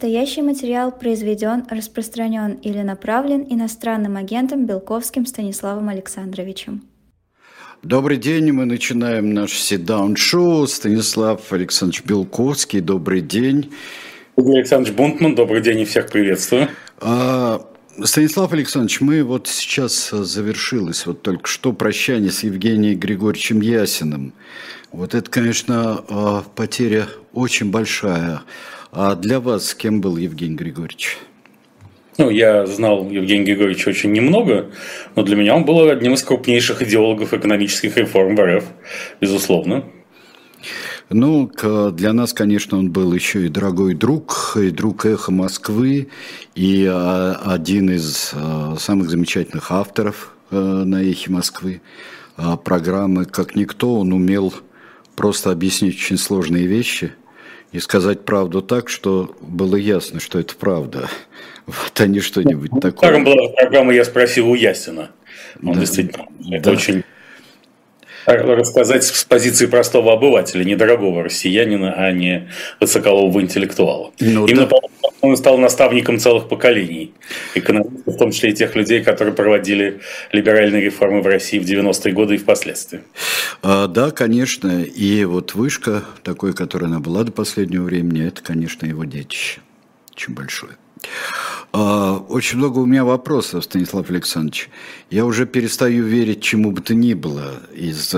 Настоящий материал произведен, распространен или направлен иностранным агентом Белковским Станиславом Александровичем. Добрый день, мы начинаем наш седаун-шоу. Станислав Александрович Белковский, добрый день. Игорь Александрович Бунтман, добрый день и всех приветствую. А, Станислав Александрович, мы вот сейчас завершилось вот только что прощание с Евгением Григорьевичем Ясиным. Вот это, конечно, а, потеря очень большая. А для вас кем был Евгений Григорьевич? Ну, я знал Евгения Григорьевича очень немного, но для меня он был одним из крупнейших идеологов экономических реформ в РФ, безусловно. Ну, для нас, конечно, он был еще и дорогой друг, и друг эхо Москвы, и а, один из а, самых замечательных авторов э, на эхе Москвы программы. Как никто, он умел просто объяснить очень сложные вещи и сказать правду так, что было ясно, что это правда. Вот, не что-нибудь ну, такое. Как была программа «Я спросил у Ясина». Он да. действительно, это да. очень рассказать с позиции простого обывателя, недорогого россиянина, а не высоколового интеллектуала. Ну, Именно да. он стал наставником целых поколений экономистов, в том числе и тех людей, которые проводили либеральные реформы в России в 90-е годы и впоследствии. А, да, конечно. И вот вышка такой, которая она была до последнего времени, это, конечно, его детище. Очень большое. А, очень много у меня вопросов, Станислав Александрович. Я уже перестаю верить чему бы то ни было. Из,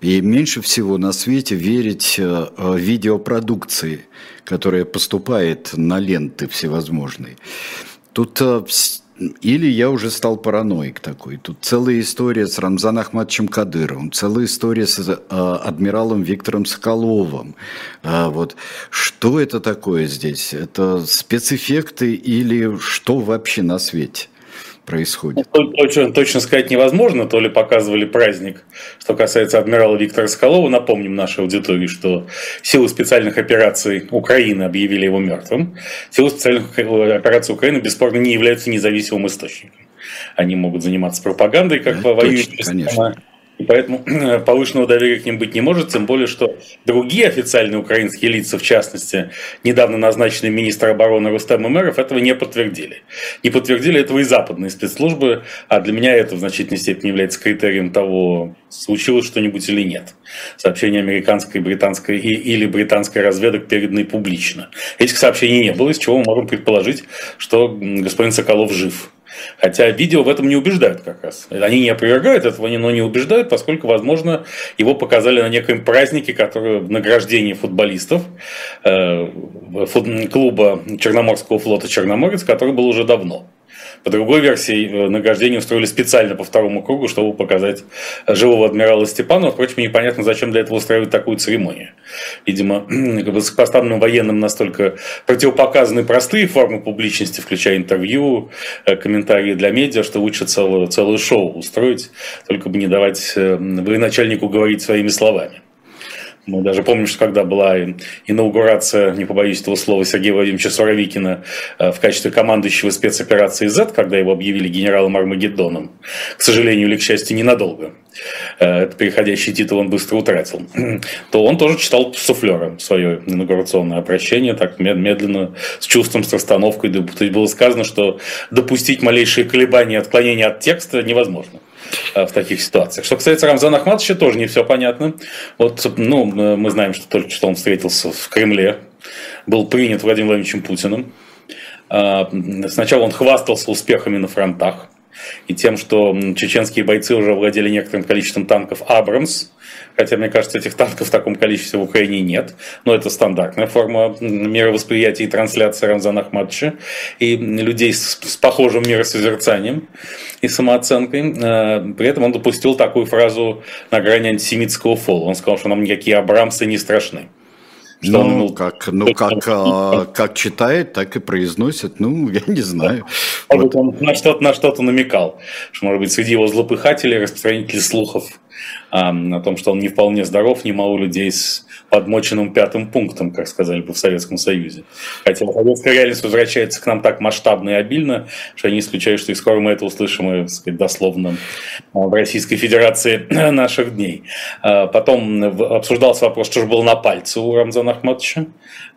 и меньше всего на свете верить э, видеопродукции, которая поступает на ленты всевозможные. Тут или я уже стал параноик такой. Тут целая история с Рамзаном Ахматовичем Кадыровым, целая история с э, адмиралом Виктором Соколовым. А, вот. Что это такое здесь? Это спецэффекты или что вообще на свете? Происходит? Ну, точно, точно сказать невозможно, то ли показывали праздник. Что касается адмирала Виктора Соколова, напомним нашей аудитории, что силы специальных операций Украины объявили его мертвым. Силы специальных операций Украины бесспорно не являются независимым источником. Они могут заниматься пропагандой, как да, воюющая страна, и поэтому повышенного доверия к ним быть не может, тем более, что другие официальные украинские лица, в частности, недавно назначенный министр обороны Рустем Умеров, этого не подтвердили. Не подтвердили этого и западные спецслужбы, а для меня это в значительной степени является критерием того, случилось что-нибудь или нет. Сообщения американской, британской и, или британской разведок переданы публично. Этих сообщений не было, из чего мы можем предположить, что господин Соколов жив. Хотя видео в этом не убеждают как раз. Они не опровергают этого, но не убеждают, поскольку, возможно, его показали на некоем празднике, который в награждении футболистов э, клуба Черноморского флота «Черноморец», который был уже давно. По другой версии, э, награждение устроили специально по второму кругу, чтобы показать живого адмирала Степанова. Впрочем, непонятно, зачем для этого устраивать такую церемонию. Видимо, высокопоставленным военным настолько противопоказаны простые формы публичности, включая интервью, э, комментарии для медиа, что лучше целое, целое шоу устроить, только бы не давать э, военачальнику говорить своими словами. Мы даже помним, что когда была инаугурация, не побоюсь этого слова, Сергея Владимировича Суровикина э, в качестве командующего спецоперации Z, когда его объявили генералом Армагеддоном, к сожалению или к счастью, ненадолго, э, этот переходящий титул он быстро утратил, то он тоже читал суфлера свое инаугурационное обращение, так медленно, с чувством, с расстановкой. То есть было сказано, что допустить малейшие колебания, отклонения от текста невозможно. Э, в таких ситуациях. Что касается Рамзана Ахматовича, тоже не все понятно. Вот, ну, мы знаем, что только что он встретился в Кремле, был принят Владимиром Владимировичем Путиным. А, сначала он хвастался успехами на фронтах и тем, что чеченские бойцы уже владели некоторым количеством танков «Абрамс», хотя, мне кажется, этих танков в таком количестве в Украине нет, но это стандартная форма мировосприятия и трансляции Рамзана Ахматовича и людей с, с похожим миросозерцанием и самооценкой. Э, при этом он допустил такую фразу на грани антисемитского фола. Он сказал, что нам никакие Абрамсы не страшны. Что ну, он, как, ну как, а, как читает, так и произносит. Ну, я не знаю. Вот. Он на что-то, на что-то намекал. Что, может быть, среди его злопыхателей, распространителей слухов о том, что он не вполне здоров, немало людей с подмоченным пятым пунктом, как сказали бы в Советском Союзе. Хотя советская реальность возвращается к нам так масштабно и обильно, что я не исключаю, что и скоро мы это услышим, и, сказать, дословно, в Российской Федерации наших дней. А потом обсуждался вопрос, что же было на пальце у Рамзана Ахматовича.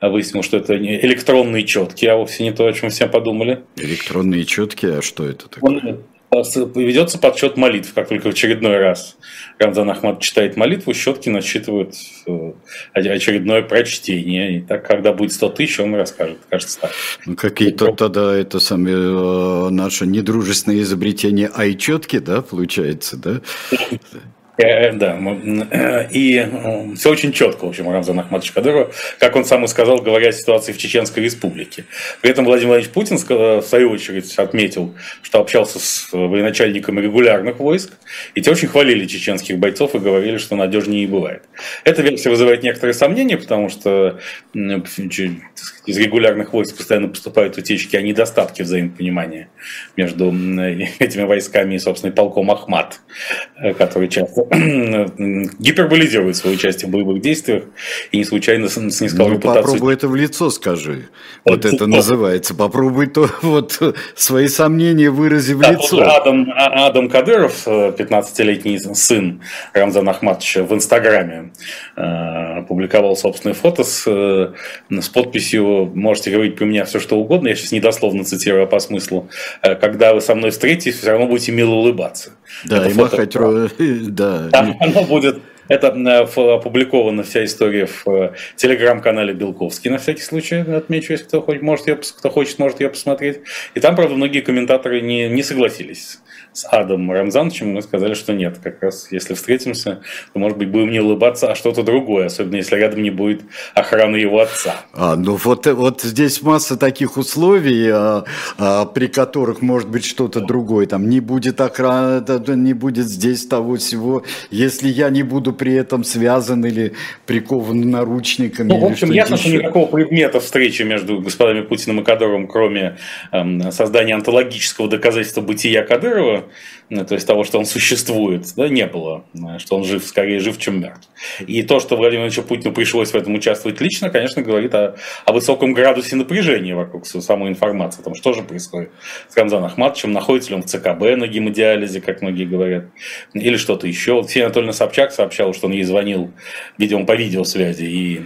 Выяснилось, что это электронные четки, а вовсе не то, о чем все подумали. Электронные четки, а что это такое? Он ведется подсчет молитв, как только в очередной раз Рамзан Ахмад читает молитву, щетки насчитывают э, очередное прочтение. И так, когда будет 100 тысяч, он расскажет, кажется так. Ну, какие-то тогда это самое э, наше недружественное изобретение ай-четки, да, получается, да? Э, да, э, и все очень четко, в общем, Рамзан Ахматович Кадыров, как он сам и сказал, говоря о ситуации в Чеченской Республике. При этом Владимир Владимирович Путин, в свою очередь, отметил, что общался с военачальниками регулярных войск, и те очень хвалили чеченских бойцов и говорили, что надежнее не бывает. Эта версия вызывает некоторые сомнения, потому что из регулярных войск постоянно поступают утечки о недостатке взаимопонимания между этими войсками и, собственно, полком Ахмат, э, который часто гиперболизирует свое участие в боевых действиях и не случайно снискал ну, репутацию. Попробуй это в лицо скажи. Вот это называется. Попробуй то вот свои сомнения вырази в лицо. Адам, а, Адам Кадыров, 15-летний э, сын Рамзана Ахматовича в Инстаграме, э, опубликовал собственное фото с, с подписью «Можете говорить про меня все, что угодно». Я сейчас недословно цитирую, а по смыслу. «Когда вы со мной встретитесь, все равно будете мило улыбаться». Да, это и фото... махать... Да. Там оно будет это опубликована вся история в э, телеграм-канале Белковский, на всякий случай, отмечу, если кто хочет, может ее, кто хочет, может ее посмотреть. И там, правда, многие комментаторы не, не согласились с Адамом Рамзановичем, мы сказали, что нет, как раз если встретимся, то, может быть, будем не улыбаться, а что-то другое, особенно если рядом не будет охраны его отца. А, ну вот, вот здесь масса таких условий, а, а, при которых может быть что-то другое, там не будет охраны, не будет здесь того всего, если я не буду при этом связан или прикован наручниками. Ну, в общем, ясно, что никакого предмета встречи между господами Путиным и Кадыровым, кроме эм, создания антологического доказательства бытия Кадырова, ну, то есть того, что он существует, да, не было, что он жив, скорее жив, чем мертв. И то, что Владимиру Владимировичу Путину пришлось в этом участвовать лично, конечно, говорит о, о высоком градусе напряжения вокруг самой информации, о том, что же происходит с Рамзаном Ахматовичем, находится ли он в ЦКБ на гемодиализе, как многие говорят, или что-то еще. Вот Ксения Анатольевна Собчак сообщала, что он ей звонил, видимо, по видеосвязи. И,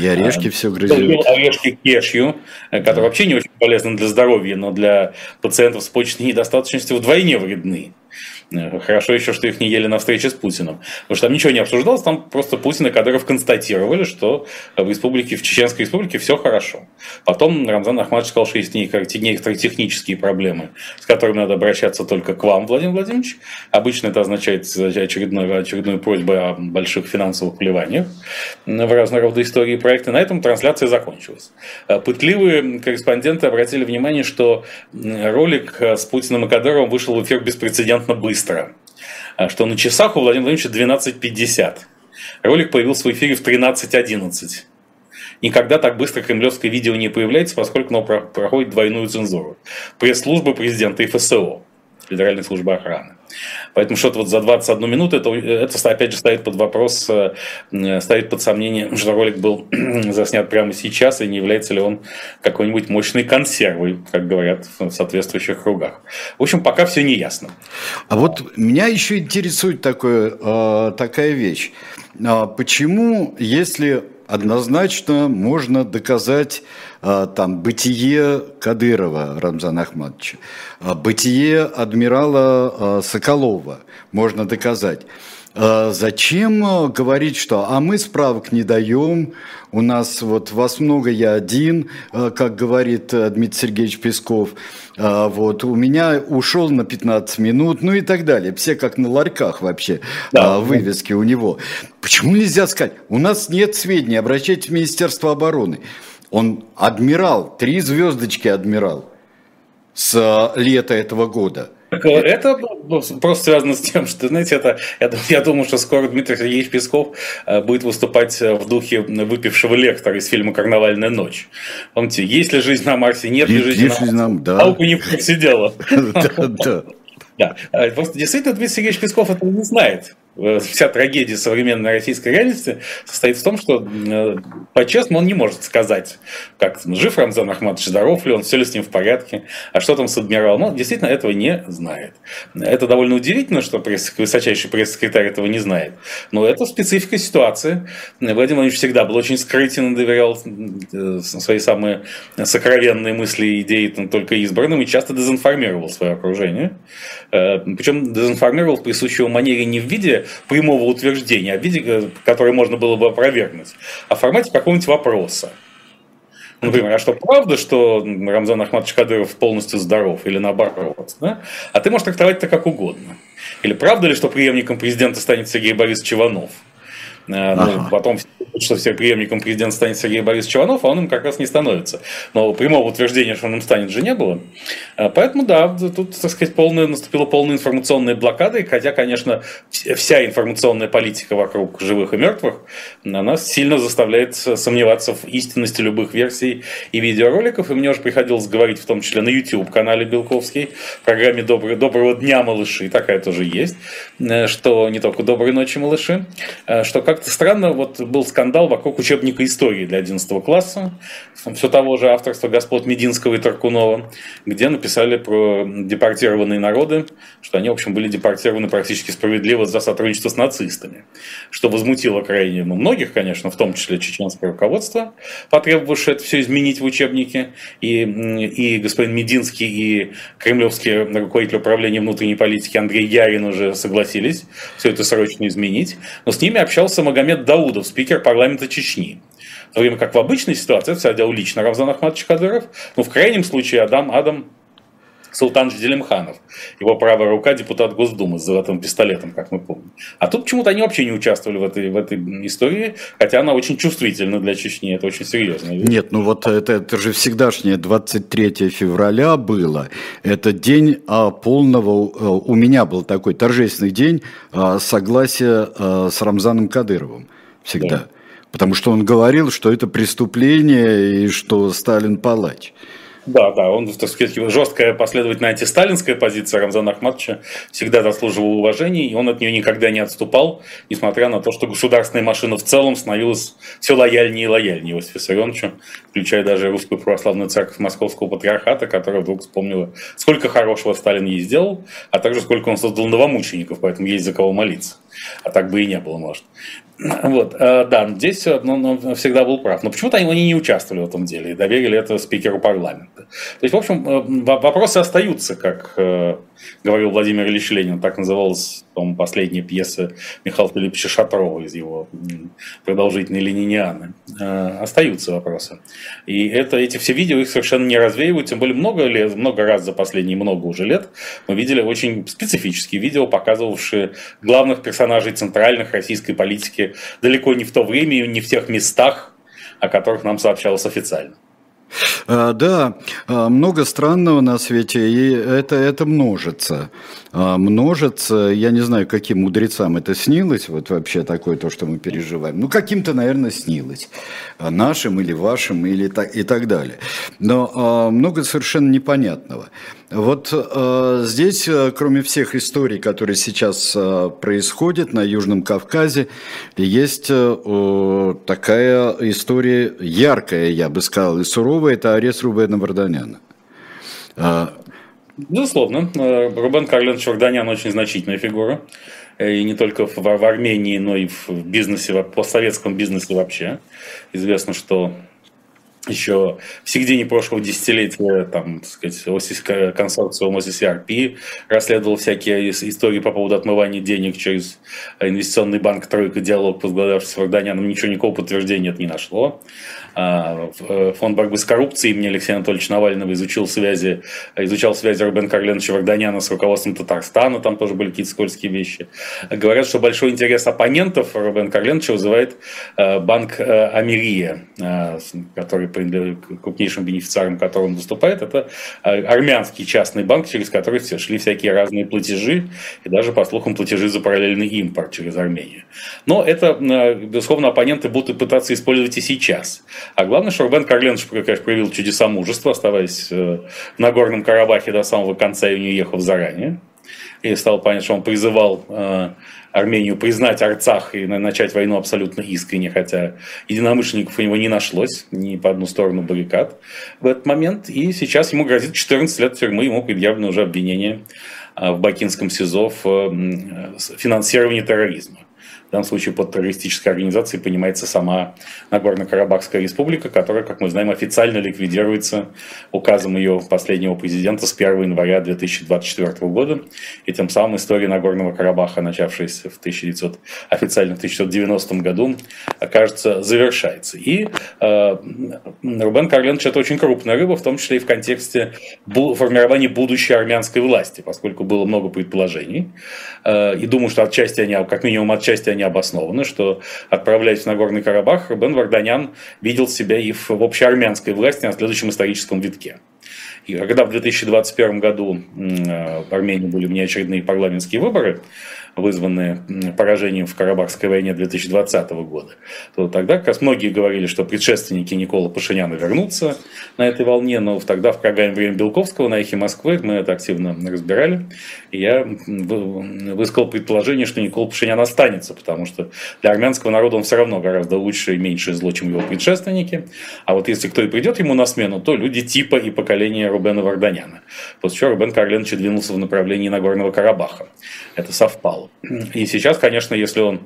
и орешки а, все грызет. Орешки кешью, который вообще не очень полезен для здоровья, но для пациентов с почечной недостаточностью вдвойне вредны. Э, хорошо еще, что их не ели на встрече с Путиным. Потому что там ничего не обсуждалось, там просто Путин и Кадыров констатировали, что в республике, в Чеченской республике все хорошо. Потом Рамзан Ахмадович сказал, что есть некоторые технические проблемы, с которыми надо обращаться только к вам, Владимир Владимирович. Обычно это означает очередную, очередную просьбу о больших финансовых вливаниях в разного рода истории и проекты. На этом трансляция закончилась. Э, пытливые корреспонденты обратили внимание, что ролик с Путиным и Кадыровым вышел в эфир беспрецедентно быстро быстро, а что на часах у Владимира Владимировича 12.50. Ролик появился в эфире в 13.11. Никогда так быстро кремлевское видео не появляется, поскольку оно проходит двойную цензуру. Пресс-служба президента и ФСО, Федеральной службы охраны. Поэтому что-то вот за 21 минуту, это, это опять же ставит под вопрос, э, ставит под сомнение, что ролик был заснят прямо сейчас, и не является ли он какой-нибудь мощной консервой, как говорят в соответствующих кругах. В общем, пока все не ясно. А вот меня еще интересует такое, э, такая вещь. А почему, если однозначно можно доказать а, там, бытие Кадырова Рамзана Ахматовича, а, бытие адмирала а, Соколова можно доказать. Зачем говорить, что а мы справок не даем, у нас вот вас много, я один, как говорит Дмитрий Сергеевич Песков, вот у меня ушел на 15 минут, ну и так далее. Все как на ларьках вообще да. вывески у него. Почему нельзя сказать? У нас нет сведений, обращайтесь в Министерство обороны. Он адмирал, три звездочки адмирал с э, лета этого года. Это просто связано с тем, что, знаете, это, я, я думаю, что скоро Дмитрий Сергеевич Песков э, будет выступать э, в духе выпившего лектора из фильма «Карнавальная ночь». Помните, есть ли жизнь на Марсе, нет ли жизни на Марсе? Нам, да. Алку не сидела. Да, да. Да. Просто действительно Дмитрий Сергеевич Песков этого не знает. Э, вся трагедия современной российской реальности состоит в том, что э, по-честному он не может сказать, как жив Рамзан Ахматович, здоров ли он, все ли с ним в порядке, а что там с адмиралом. Он действительно этого не знает. Это довольно удивительно, что пресс, высочайший пресс-секретарь этого не знает. Но это специфика ситуации. Владимир Владимирович всегда был очень скрытен и доверял э, свои самые сокровенные мысли и идеи только избранным и часто дезинформировал свое окружение. Причем дезинформировал в присущей манере не в виде прямого утверждения, а в виде, э, которое можно было бы опровергнуть, а в формате какого-нибудь вопроса. Например, а что правда, что Рамзан Ахматович Кадыров полностью здоров или наоборот? Да? А ты можешь трактовать это как угодно. Или правда ли, что преемником президента станет Сергей Борисович Иванов? Э, ну, ага. потом что все преемником президента станет Сергей Борисович Иванов, а он им как раз не становится. Но прямого утверждения, что он им станет, же не было. Э, поэтому, да, тут, так сказать, полная, наступила полная информационная блокада, и хотя, конечно, вся информационная политика вокруг живых и мертвых, она сильно заставляет сомневаться в истинности любых версий и видеороликов, и мне уже приходилось говорить, в том числе на YouTube-канале Белковский, в программе «Добрый, «Доброго дня, малыши», такая тоже есть, э, что не только «Доброй ночи, малыши», что как как-то странно, вот был скандал вокруг учебника истории для 11 класса, все того же авторства господ Мединского и Таркунова, где написали про депортированные народы, что они, в общем, были депортированы практически справедливо за сотрудничество с нацистами, что возмутило крайне ну, многих, конечно, в том числе чеченское руководство, потребовавшее это все изменить в учебнике, и, и господин Мединский, и кремлевский руководитель управления внутренней политики Андрей Ярин уже согласились все это срочно изменить, но с ними общался Магомед Даудов, спикер парламента Чечни. В то время как в обычной ситуации это делал лично Равзан Ахматович Кадыров, ну, в крайнем случае Адам Адам Султан Делимханов, его правая рука, депутат Госдумы с золотым пистолетом, как мы помним. А тут почему-то они вообще не участвовали в этой, в этой истории, хотя она очень чувствительна для Чечни, это очень серьезно. Нет, ну вот это, это же всегдашнее 23 февраля было. Это день а, полного, а, у меня был такой торжественный день а, согласия а, с Рамзаном Кадыровым всегда. Да. Потому что он говорил, что это преступление и что Сталин палач. Да, да, он, так сказать, жесткая последовательная антисталинская позиция Рамзана Ахматовича всегда заслуживала уважения, и он от нее никогда не отступал, несмотря на то, что государственная машина в целом становилась все лояльнее и лояльнее Иосифу Виссарионовичу, включая даже русскую православную церковь Московского патриархата, которая вдруг вспомнила, сколько хорошего Сталин ей сделал, а также сколько он создал новомучеников, поэтому есть за кого молиться. А так бы и не было, может. Вот, э, да, здесь ну, он всегда был прав. Но почему-то они не участвовали в этом деле и доверили это спикеру парламента. То есть, в общем, э, вопросы остаются, как э, говорил Владимир Ильич Ленин, так называлась, по последняя пьеса Михаила Филипповича Шатрова из его продолжительной ленинианы. Остаются вопросы. И это, эти все видео их совершенно не развеивают, тем более много, лет, много раз за последние много уже лет мы видели очень специфические видео, показывавшие главных персонажей центральных российской политики далеко не в то время и не в тех местах, о которых нам сообщалось официально. А, да, а, много странного на свете, и это, это множится. А, множится, я не знаю, каким мудрецам это снилось, вот вообще такое то, что мы переживаем. Ну, каким-то, наверное, снилось. Нашим или вашим, или так, и так далее. Но много совершенно непонятного. Вот здесь, кроме всех историй, которые сейчас э, происходят на Южном Кавказе, есть такая история яркая, я бы сказал, и суровая, это арест Рубена Варданяна. Безусловно, э, Рубен Карленович Варданян очень значительная фигура. Э, и не только в, в Армении, но и в бизнесе, в постсоветском бизнесе вообще. Известно, что еще в середине прошлого десятилетия там, так сказать, консорциум OCCRP расследовал всякие истории по поводу отмывания денег через инвестиционный банк «Тройка Диалог», возглавлявшийся Варданяном, ничего, никакого подтверждения это не нашло. А, э, фонд борьбы с коррупцией имени Алексея Анатольевича Навального изучил связи, изучал связи Рубен Карленовича Варданяна с руководством Татарстана, там тоже были какие-то скользкие вещи. Говорят, что большой интерес оппонентов Рубен Карленовича вызывает э, банк э, Америя, который крупнейшим бенефициаром которого он выступает, это армянский частный банк, через который шли всякие разные платежи, и даже, по слухам, платежи за параллельный импорт через Армению. Но это, безусловно, оппоненты будут пытаться использовать и сейчас. А главное, что Рубен Карленович, конечно, проявил чудеса мужества, оставаясь э, в Нагорном Карабахе до самого конца и не уехав заранее. и стало понятно, что он призывал э, Армению признать Арцах и начать войну абсолютно искренне, хотя единомышленников у него не нашлось ни по одну сторону баррикад в этот момент. И сейчас ему грозит 14 лет тюрьмы, ему предъявлено уже обвинение в Бакинском СИЗО в финансировании терроризма. В данном случае под террористической организацией понимается сама Нагорно-Карабахская республика, которая, как мы знаем, официально ликвидируется указом ее последнего президента с 1 января 2024 года. И тем самым история Нагорного Карабаха, начавшаяся в 1900, официально в 1990 году, кажется, завершается. И э, Рубен Карленович это очень крупная рыба, в том числе и в контексте формирования будущей армянской власти, поскольку было много предположений. Э, и думаю, что отчасти они, как минимум отчасти они обоснованы, что отправляясь в Нагорный Карабах, Бен Варданян видел себя и в, в общеармянской власти на следующем историческом витке. И когда в 2021 году э, в Армении были внеочередные парламентские выборы, вызванные поражением в Карабахской войне 2020 года, то тогда как раз многие говорили, что предшественники Никола Пашиняна вернутся на этой волне, но тогда в программе «Время Белковского» на «Эхе Москвы» мы это активно разбирали, и я высказал предположение, что Никола Пашинян останется, потому что для армянского народа он все равно гораздо лучше и меньше зло, чем его предшественники, а вот если кто и придет ему на смену, то люди типа и поколения Рубена Варданяна. После чего Рубен Карленович двинулся в направлении Нагорного Карабаха. Это совпало. И сейчас, конечно, если он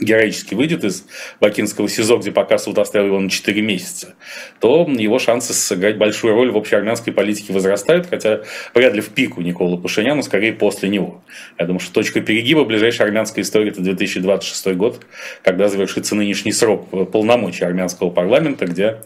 героически выйдет из Бакинского СИЗО, где пока суд оставил его на 4 месяца, то его шансы сыграть большую роль в общеармянской политике возрастают, хотя вряд ли в пику Никола Пашиняна, скорее после него. Я думаю, что точка перегиба ближайшей армянской истории – это 2026 год, когда завершится нынешний срок полномочий армянского парламента, где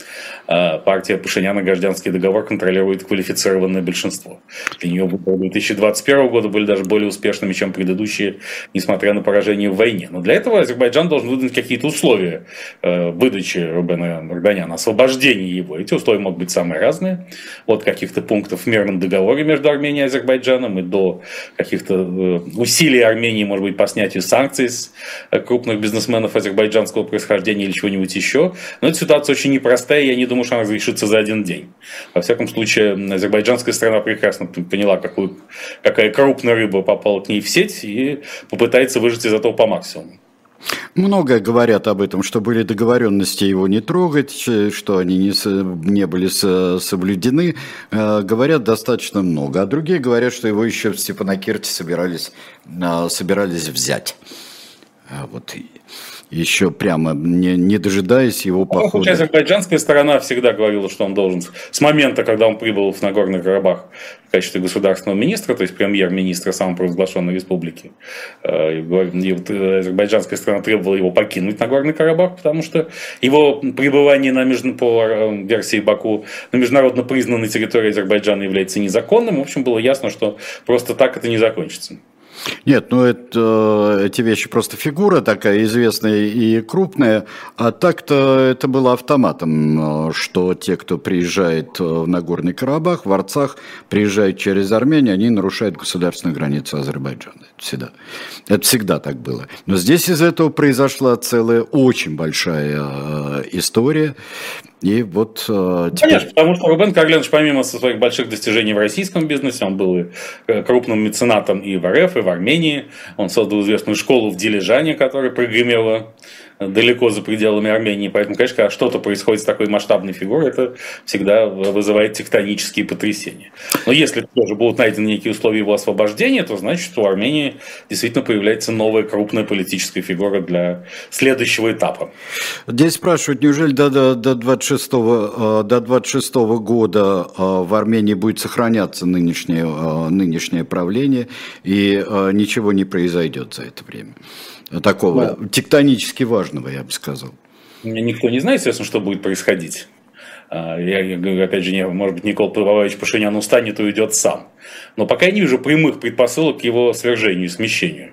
э, партия Пашиняна «Гражданский договор» контролирует квалифицированное большинство. Для нее выборы 2021 года были даже более успешными, чем предыдущие, несмотря на поражение в войне. Но для этого Азербайджан должен выдать какие-то условия э, выдачи Рубена Марданяна, освобождения его. Эти условия могут быть самые разные. От каких-то пунктов в мирном договоре между Арменией и Азербайджаном и до каких-то э, усилий Армении, может быть, по снятию санкций с э, крупных бизнесменов азербайджанского происхождения или чего-нибудь еще. Но эта ситуация очень непростая, и я не думаю, что она разрешится за один день. Во всяком случае, азербайджанская страна прекрасно поняла, какую, какая крупная рыба попала к ней в сеть и попытается выжить из этого по максимуму. Много говорят об этом, что были договоренности его не трогать, что они не, не были соблюдены. Э, говорят достаточно много. А другие говорят, что его еще в Степанакерте собирались, э, собирались взять. А вот еще прямо не, не дожидаясь его похода. Ну, азербайджанская сторона всегда говорила, что он должен с момента, когда он прибыл в Нагорный Карабах в качестве государственного министра, то есть премьер-министра самопровозглашенной республики, э, и вот э, азербайджанская сторона требовала его покинуть Нагорный Карабах, потому что его пребывание на между, по э, версии Баку на международно признанной территории Азербайджана является незаконным. В общем, было ясно, что просто так это не закончится. Нет, ну это, эти вещи просто фигура такая известная и крупная, а так-то это было автоматом, что те, кто приезжает в Нагорный Карабах, в Арцах, приезжают через Армению, они нарушают государственную границу Азербайджана. Всегда. Это всегда так было. Но здесь из этого произошла целая очень большая э, история. И вот э, теперь... Конечно, потому что Рубен Карленович, помимо своих больших достижений в российском бизнесе, он был э, крупным меценатом и в РФ, и в Армении. Он создал известную школу в Дилижане, которая прогремела далеко за пределами Армении. Поэтому, конечно, когда что-то происходит с такой масштабной фигурой, это всегда вызывает тектонические потрясения. Но если тоже будут найдены некие условия его освобождения, то значит, что у Армении действительно появляется новая крупная политическая фигура для следующего этапа. Здесь спрашивают, неужели до, до, до, 26, э, до 26 года э, в Армении будет сохраняться нынешнее, э, нынешнее правление и ничего не произойдет за это время? Такого ну, тектонически важного, я бы сказал. Никто не знает, естественно, что будет происходить. А, я говорю, опять же, не, может быть, Никол Павлович Пашинян устанет и уйдет сам. Но пока я не вижу прямых предпосылок к его свержению и смещению.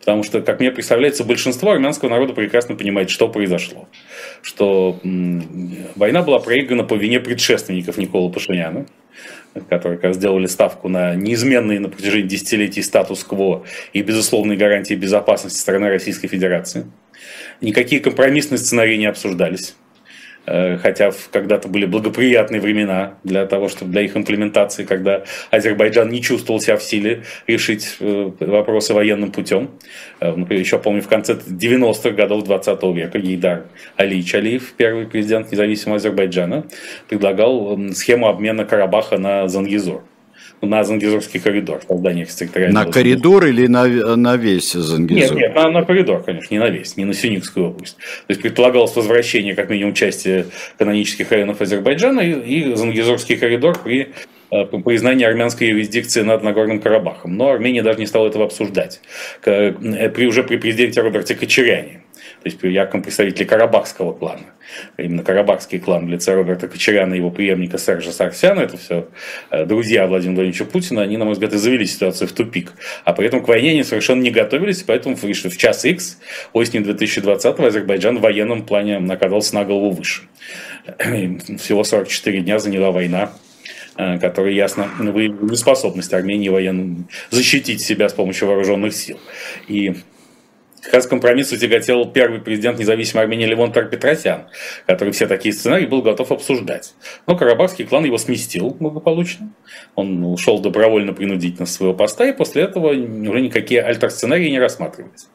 Потому что, как мне представляется, большинство армянского народа прекрасно понимает, что произошло. Что война была проиграна по вине предшественников Никола Пашиняна которые как сделали ставку на неизменный на протяжении десятилетий статус-кво и безусловные гарантии безопасности страны Российской Федерации. Никакие компромиссные сценарии не обсуждались. Э, хотя когда-то были благоприятные времена для того, чтобы для их имплементации, когда Азербайджан не чувствовал себя в силе решить э, вопросы военным путем. Например, еще помню, в конце 90-х годов 20 века Гейдар Алиевич Алиев, первый президент независимого Азербайджана, предлагал схему обмена Карабаха на Зангизор на Зангизорский коридор, создание На коридор или на, на весь Зангизор? Нет, нет, на, на коридор, конечно, не на весь, не на Сюникскую область. То есть предполагалось возвращение, как минимум, части канонических районов Азербайджана и, и Зангизорский коридор при э, признании армянской юрисдикции над Нагорным Карабахом. Но Армения даже не стала этого обсуждать. Э, при, уже при президенте Роберте Кочеряне то есть якобы представители Карабахского клана. Именно Карабахский клан в лице Роберта Кочеряна и его преемника Сержа Сарсяна, это все э, друзья Владимира Владимировича Путина, они, на мой взгляд, и завели ситуацию в тупик. А при этом к войне они совершенно не готовились, поэтому в час X осенью 2020-го Азербайджан в военном плане оказался на голову выше. Всего 44 дня заняла война э, которая ясно выявила неспособность Армении военно защитить себя с помощью вооруженных сил. И как раз компромиссу тяготел первый президент независимой Армении Левон Петросян, который все такие сценарии был готов обсуждать. Но Карабахский клан его сместил благополучно. Он ушел добровольно-принудительно с своего поста, и после этого уже никакие альтер-сценарии не рассматривались.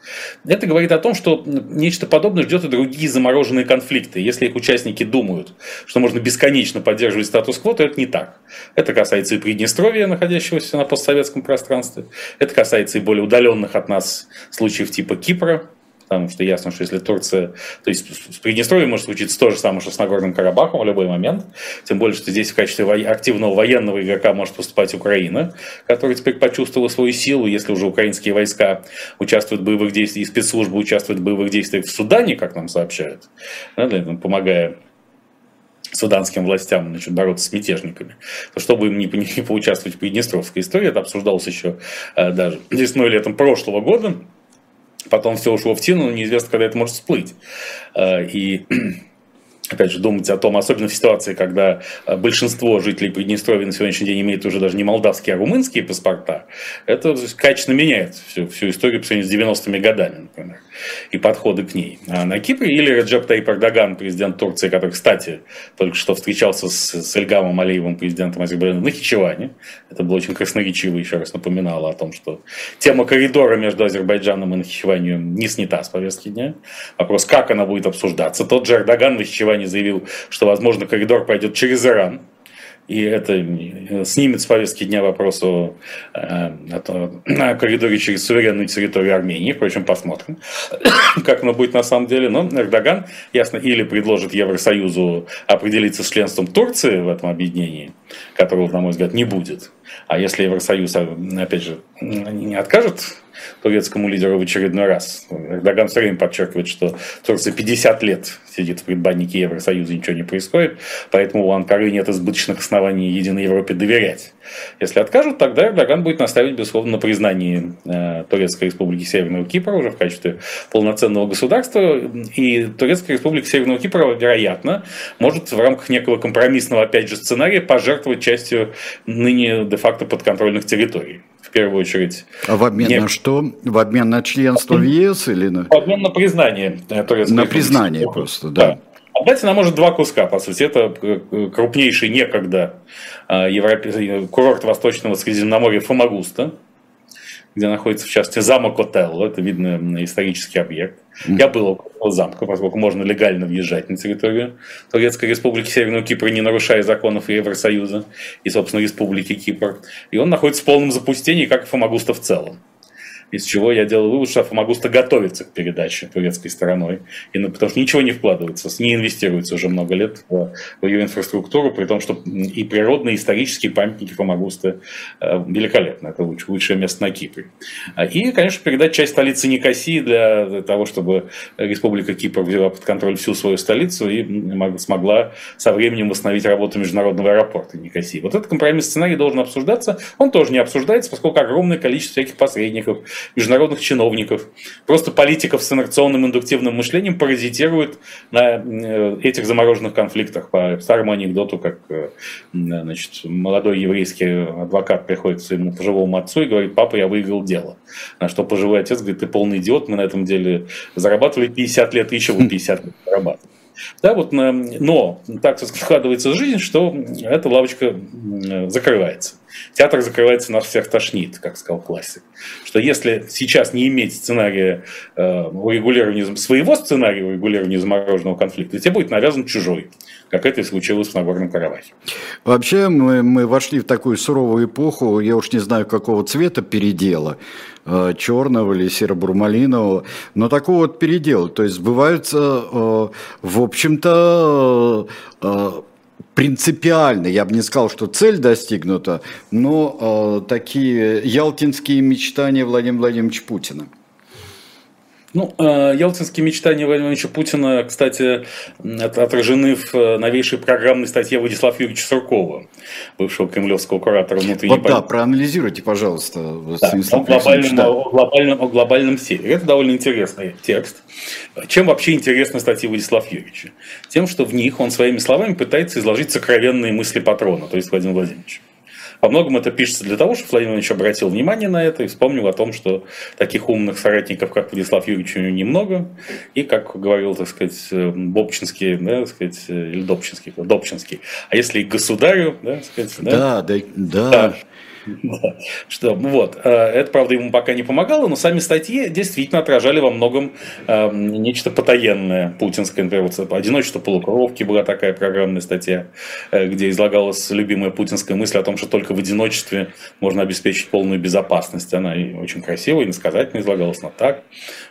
Это говорит о том, что нечто подобное ждет и другие замороженные конфликты. Если их участники думают, что можно бесконечно поддерживать статус-кво, то это не так. Это касается и Приднестровья, находящегося на постсоветском пространстве. Это касается и более удаленных от нас случаев типа Кипра, Кипра, потому что ясно, что если Турция... То есть с Приднестровьем может случиться то же самое, что с Нагорным Карабахом в любой момент. Тем более, что здесь в качестве активного военного игрока может выступать Украина, которая теперь почувствовала свою силу. Если уже украинские войска участвуют в боевых действиях, и спецслужбы участвуют в боевых действиях в Судане, как нам сообщают, да, помогая суданским властям значит, бороться с мятежниками, то чтобы им не, не поучаствовать в Приднестровской истории, это обсуждалось еще э, даже весной летом прошлого года, Потом все ушло в тину, но неизвестно, когда это может всплыть. Э, и опять же, думать о том, особенно в ситуации, когда э, большинство жителей Приднестровья на сегодняшний день имеют уже даже не молдавские, а румынские паспорта, это качественно меняет всю, всю историю по сравнению с 90-ми годами, например, и подходы к ней. А на Кипре или Реджеп Таип Эрдоган, президент Турции, который, кстати, только что встречался с, с Эльгамом Алиевым, президентом Азербайджана, на Хичеване, это было очень красноречиво, еще раз напоминало о том, что тема коридора между Азербайджаном и Нахичеванием не снята с повестки дня. Вопрос, как она будет обсуждаться. Тот же Эрдоган в Нахичеване заявил, что, возможно, коридор пойдет через Иран. И это снимет с повестки дня вопрос о, э, о, коридоре через суверенную территорию Армении. Впрочем, посмотрим, как оно будет на самом деле. Но Эрдоган, ясно, или предложит Евросоюзу определиться с членством Турции в этом объединении, которого, на мой взгляд, не будет. А если Евросоюз, опять же, не откажет турецкому лидеру в очередной раз. Эрдоган все время подчеркивает, что Турция 50 лет сидит в предбаннике Евросоюза, ничего не происходит, поэтому у Анкары нет избыточных оснований Единой Европе доверять. Если откажут, тогда Эрдоган будет наставить, безусловно, на признании э, Турецкой Республики Северного Кипра уже в качестве полноценного государства, и Турецкая Республика Северного Кипра, вероятно, может в рамках некого компромиссного, опять же, сценария пожертвовать частью ныне де-факто подконтрольных территорий первую очередь. А в обмен не... на что? В обмен на членство в ЕС или на... В обмен на признание. На признание просто, да. да. Отдать нам может два куска, по сути. Это э, крупнейший некогда а, Европе... курорт Восточного Средиземноморья Фомагуста, где находится, в частности, замок Отелло. Это, видно, исторический объект. Mm-hmm. Я был около замка, поскольку можно легально въезжать на территорию Турецкой Республики Северного Кипра, не нарушая законов Евросоюза и, собственно, Республики Кипр. И он находится в полном запустении, как и Фомагуста в целом из чего я делал вывод, что Фомагуста готовится к передаче турецкой стороной, и, ну, потому что ничего не вкладывается, не инвестируется уже много лет в, в ее инфраструктуру, при том, что и природные, и исторические памятники Фомагуста э, великолепны. Это лучшее место на Кипре. А, и, конечно, передать часть столицы Никосии для того, чтобы Республика Кипр взяла под контроль всю свою столицу и смогла со временем восстановить работу международного аэропорта Никосии. Вот этот компромисс сценарий должен обсуждаться. Он тоже не обсуждается, поскольку огромное количество всяких посредников, международных чиновников, просто политиков с инерционным индуктивным мышлением паразитируют на э, этих замороженных конфликтах. По старому анекдоту, как э, значит, молодой еврейский адвокат приходит к своему пожилому отцу и говорит, папа, я выиграл дело. На что пожилой отец говорит, ты полный идиот, мы на этом деле зарабатывали 50 лет, и еще вы 50 лет зарабатываем. Да, вот, но так складывается жизнь, что эта лавочка закрывается. Театр закрывается, нас всех тошнит, как сказал классик. Что если сейчас не иметь сценария э, урегулирования, своего сценария урегулирования замороженного конфликта, тебе будет навязан чужой, как это и случилось в Нагорном Карабахе. Вообще мы, мы вошли в такую суровую эпоху, я уж не знаю, какого цвета передела, э, черного или серо-бурмалинового, но такого вот передела. То есть сбываются, э, в общем-то, э, принципиально, я бы не сказал, что цель достигнута, но э, такие ялтинские мечтания Владимира Владимировича Путина. Ну, э, ялтинские мечтания Владимира Путина, кстати, отражены в э, новейшей программной статье Владислава Юрьевича Суркова, бывшего кремлевского куратора внутренней вот политики. Да, проанализируйте, пожалуйста, да, о, глобальном, да. о, глобальном, о глобальном севере. Это довольно интересный текст. Чем вообще интересны статьи Владислава Юрьевича? Тем, что в них он своими словами пытается изложить сокровенные мысли патрона, то есть Владимира Владимировича. Во многом это пишется для того, чтобы Владимир Владимирович обратил внимание на это и вспомнил о том, что таких умных соратников, как Владислав Юрьевич, у него немного. И, как говорил, так сказать, Бобчинский, да, так сказать, или Добчинский, Добчинский. А если и государю, да, так сказать, да, да, да, да что, вот, э, это, правда, ему пока не помогало, но сами статьи действительно отражали во многом э, нечто потаенное путинское. Например, вот «Одиночество полукровки» была такая программная статья, э, где излагалась любимая путинская мысль о том, что только в одиночестве можно обеспечить полную безопасность. Она очень красивая и насказательно излагалась, но так.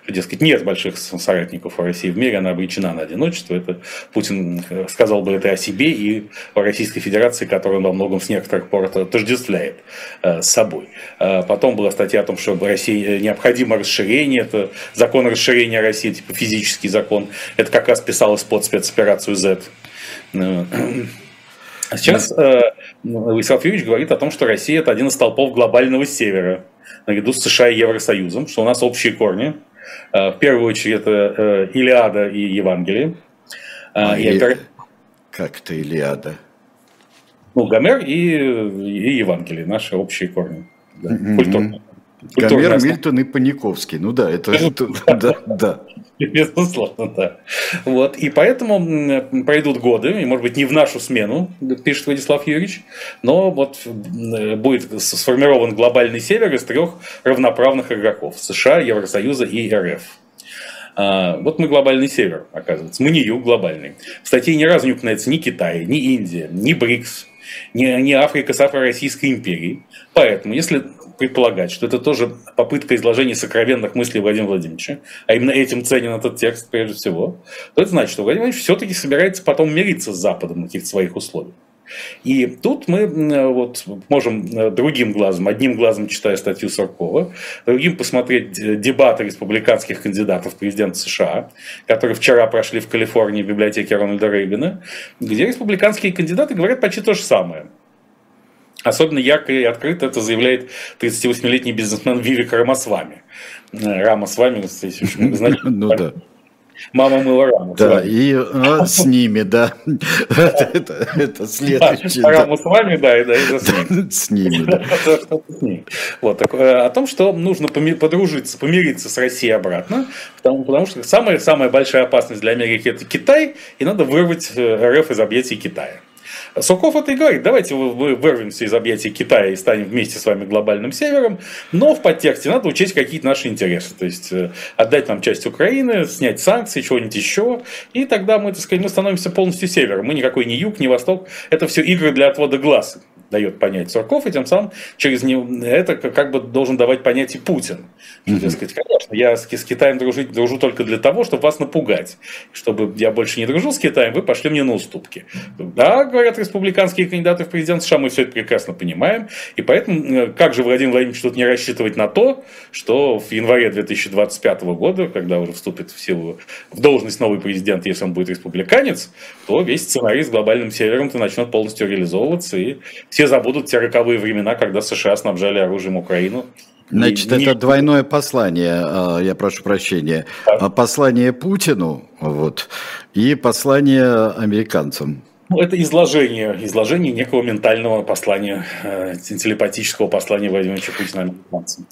Дескать, нет больших соратников в России в мире, она обречена на одиночество. Это Путин сказал бы это о себе и о Российской Федерации, которую он во многом с некоторых пор отождествляет. Э, с собой. Э, потом была статья о том, что в России э, необходимо расширение, это закон расширения России, типа физический закон. Это как раз писалось под спецоперацию Z. А сейчас Владислав Юрьевич говорит о том, что Россия это один из столпов глобального севера, наряду с США и Евросоюзом, что у нас общие корни. В первую очередь это Илиада и Евангелие. А и... Это... Как это Илиада? Ну, Гомер и, и Евангелие, наши общие корни. Да, mm-hmm. Гомер, Мильтон и Паниковский. Ну да, это. Да, да. Безусловно, да. Вот. И поэтому пройдут годы, и, может быть, не в нашу смену, пишет Владислав Юрьевич, но вот будет сформирован глобальный север из трех равноправных игроков – США, Евросоюза и РФ. А, вот мы глобальный север, оказывается. Мы не юг глобальный. В статье ни разу не упоминается ни Китай, ни Индия, ни БРИКС, не, не Африка с Афро-Российской империей. Поэтому, если предполагать, что это тоже попытка изложения сокровенных мыслей Владимира Владимировича, а именно этим ценен этот текст прежде всего, то это значит, что Владимир Владимирович все-таки собирается потом мириться с Западом на каких-то своих условиях. И тут мы вот можем э, другим глазом, одним глазом читая статью Саркова, другим посмотреть дебаты республиканских кандидатов в президент США, которые вчера прошли в Калифорнии в библиотеке Рональда Рейгана, где республиканские кандидаты говорят почти то же самое. Особенно ярко и открыто это заявляет 38-летний бизнесмен Вивик Рамасвами. Э, Рамасвами, вы знаете, ну, да. Мама мыла раму. Да, и а, с ними, да. Это, это, это следующее. Раму с вами, да, и да, и с ними. С ними, да. Вот, так, э, о том, что нужно подружиться, помириться с Россией обратно, потому, потому что самая, самая большая опасность для Америки это Китай, и надо вырвать э, РФ из объятий Китая. Суков это и говорит, давайте мы вырвемся из объятий Китая и станем вместе с вами глобальным севером, но в подтексте надо учесть какие-то наши интересы, то есть э, отдать нам часть Украины, снять санкции, чего-нибудь еще, и тогда мы, так сказать, мы становимся полностью севером, мы никакой не юг, не восток, это все игры для отвода глаз дает понять Сурков, и тем самым через него это как бы должен давать понять и Путин. Что, дескать, конечно, я с, с Китаем дружить, дружу только для того, чтобы вас напугать. Чтобы я больше не дружил с Китаем, вы пошли мне на уступки. Да, говорят республиканские кандидаты в президент США, мы все это прекрасно понимаем. И поэтому как же Владимир Владимирович тут не рассчитывать на то, что в январе 2025 года, когда уже вступит в силу в должность новый президент, если он будет республиканец, то весь сценарий с глобальным севером-то начнет полностью реализовываться, и все все забудут те роковые времена, когда США снабжали оружием Украину. Значит, не... это двойное послание, а, я прошу прощения. Да. Послание Путину вот, и послание американцам. Ну, это изложение, изложение некого ментального послания, э, телепатического послания Владимира Путина.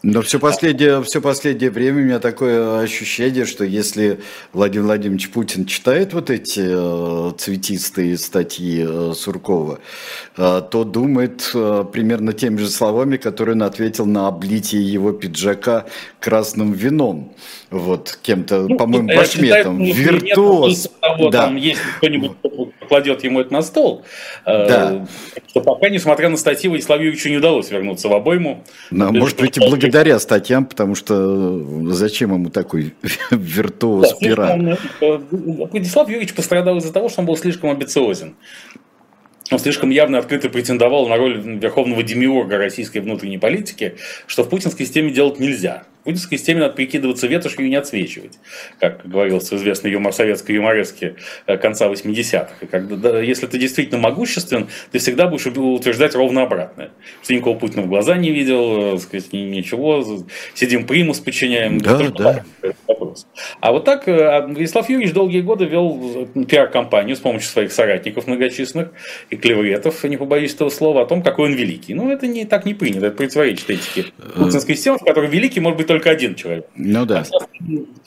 Но все последнее, все последнее время у меня такое ощущение, что если Владимир Владимирович Путин читает вот эти э, цветистые статьи э, Суркова, э, то думает э, примерно теми же словами, которые он ответил на облитие его пиджака красным вином. Вот кем-то, ну, по-моему, Башметом. Виртуоз. Того, да. Там, если кто-нибудь кладет ему это на стол. Э, да. Что пока, несмотря на статьи, Владиславу Юрьевичу не удалось вернуться в обойму. Да, может быть, и благодаря статьям, потому что зачем ему такой виртуоз да, пера? Э, Владислав Юрьевич пострадал из-за того, что он был слишком амбициозен. Он слишком явно открыто претендовал на роль верховного демиурга российской внутренней политики, что в путинской системе делать нельзя. В путинской системе надо прикидываться ветошью и не отсвечивать, как говорился известный юмор советской юморески э, конца 80-х. И когда, да, если ты действительно могуществен, ты всегда будешь утверждать ровно обратное. Что никого Путина в глаза не видел, э, сказать, ничего, сидим примус, подчиняем. Да, да. Вопрос. А вот так э, Вячеслав Юрьевич долгие годы вел пиар-компанию с помощью своих соратников многочисленных и клевретов, не побоюсь этого слова, о том, какой он великий. Ну, это не, так не принято, это противоречит этике путинской системы, в которой великий может быть только один человек. Ну да. А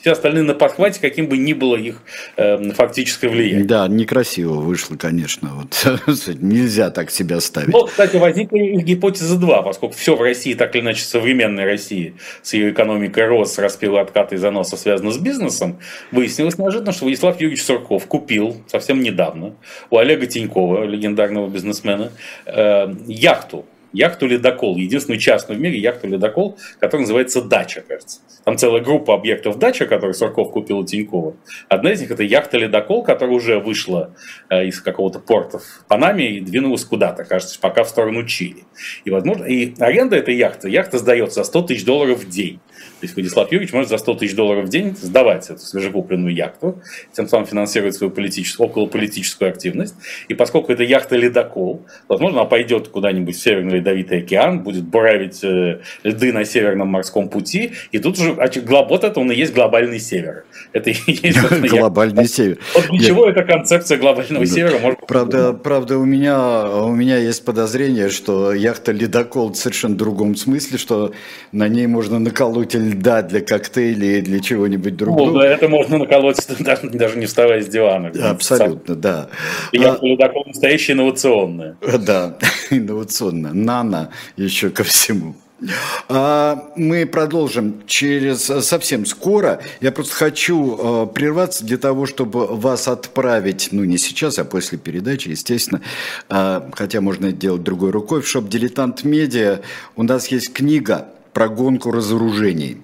все, остальные, на подхвате, каким бы ни было их э, фактическое влияние. Да, некрасиво вышло, конечно. Вот. Нельзя так себя ставить. Ну, кстати, возникла гипотеза 2, поскольку все в России, так или иначе, современной России, с ее экономикой рост, распила откаты и заноса связано с бизнесом, выяснилось неожиданно, что Владислав Юрьевич Сурков купил совсем недавно у Олега Тинькова, легендарного бизнесмена, э, яхту яхту «Ледокол», единственную частную в мире яхту «Ледокол», которая называется «Дача», кажется. Там целая группа объектов «Дача», которые Сурков купил у Тинькова. Одна из них – это яхта «Ледокол», которая уже вышла э, из какого-то порта в Панаме и двинулась куда-то, кажется, пока в сторону Чили. И, возможно, и аренда этой яхты, яхта сдается за 100 тысяч долларов в день. То есть Владислав Юрьевич может за 100 тысяч долларов в день сдавать эту свежекупленную яхту, тем самым финансировать свою политическую, околополитическую активность. И поскольку это яхта «Ледокол», возможно, она пойдет куда-нибудь в Северный Ледовитый океан, будет буравить э, льды на Северном морском пути, и тут уже вот это он и есть глобальный север. Это и есть глобальный север. Вот для чего эта концепция глобального севера может Правда, правда у меня у меня есть подозрение, что яхта «Ледокол» в совершенно другом смысле, что на ней можно наколоть льда для коктейлей и для чего-нибудь другого. Ну, это можно наколоть даже, даже не вставая с дивана. Абсолютно, да. Я а, ледокол настоящая инновационная. Да, инновационная. Нано еще ко всему. А, мы продолжим через совсем скоро. Я просто хочу а, прерваться для того, чтобы вас отправить, ну не сейчас, а после передачи, естественно, а, хотя можно это делать другой рукой, в шоп «Дилетант Медиа». У нас есть книга про гонку разоружений.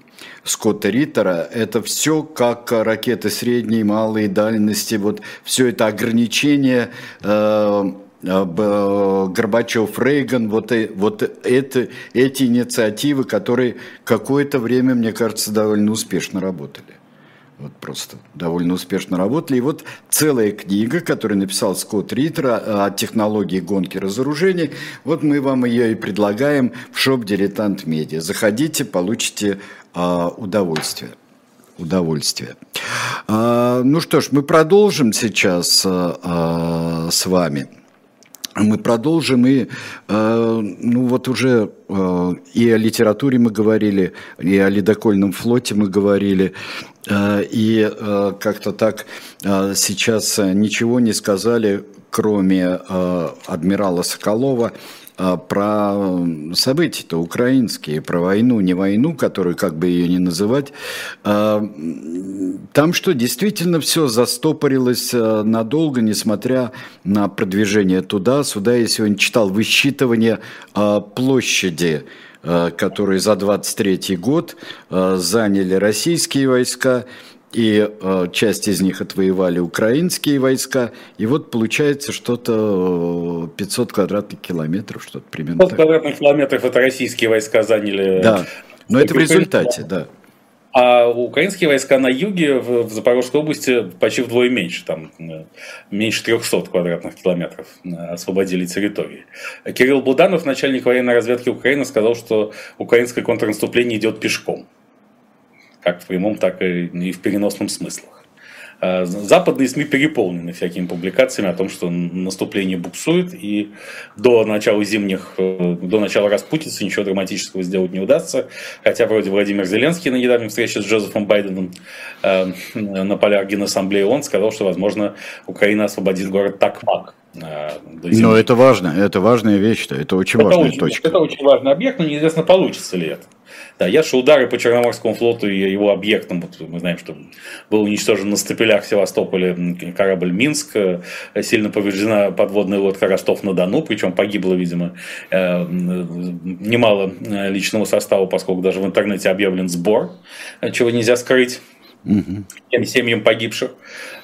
Скотта Риттера, это все как ракеты средней, малой дальности, вот все это ограничение э, э Горбачев, Рейган, вот, вот это, эти инициативы, которые какое-то время, мне кажется, довольно успешно работали. Вот просто довольно успешно работали. И вот целая книга, которую написал Скотт Риттер о технологии гонки разоружений. Вот мы вам ее и предлагаем в шоп «Дилетант Медиа». Заходите, получите а, удовольствие. Удовольствие. А, ну что ж, мы продолжим сейчас а, с вами мы продолжим и, ну вот уже и о литературе мы говорили, и о ледокольном флоте мы говорили, и э, как-то так э, сейчас ничего не сказали, кроме э, адмирала Соколова, про события-то украинские, про войну, не войну, которую как бы ее не называть. Там что, действительно все застопорилось надолго, несмотря на продвижение туда, сюда. Я сегодня читал высчитывание площади которые за 23 год заняли российские войска, и э, часть из них отвоевали украинские войска. И вот получается что-то 500 квадратных километров, что-то примерно 500 квадратных километров это российские войска заняли. Да, но это в результате, да. А украинские войска на юге, в, в Запорожской области, почти вдвое меньше, там э, меньше 300 квадратных километров э, освободили территории. Кирилл Буданов, начальник военной разведки Украины, сказал, что украинское контрнаступление идет пешком как в прямом, так и в переносном смыслах. Э, западные СМИ переполнены всякими публикациями о том, что наступление буксует, и до начала зимних, э, до начала распутицы ничего драматического сделать не удастся. Хотя вроде Владимир Зеленский на недавней встрече с Джозефом Байденом э, на полях Генассамблеи он сказал, что, возможно, Украина освободит город Такмак. Но это важно, это важная вещь, это очень это важная очень, точка. Это очень важный объект, но неизвестно, получится ли это. Да, ясно, удары по Черноморскому флоту и его объектам, вот мы знаем, что был уничтожен на стапелях в Севастополе корабль «Минск», э, сильно повреждена подводная лодка «Ростов-на-Дону», причем погибло, видимо, э, немало э, личного состава, поскольку даже в интернете объявлен сбор, чего нельзя скрыть угу. тем семьям погибших.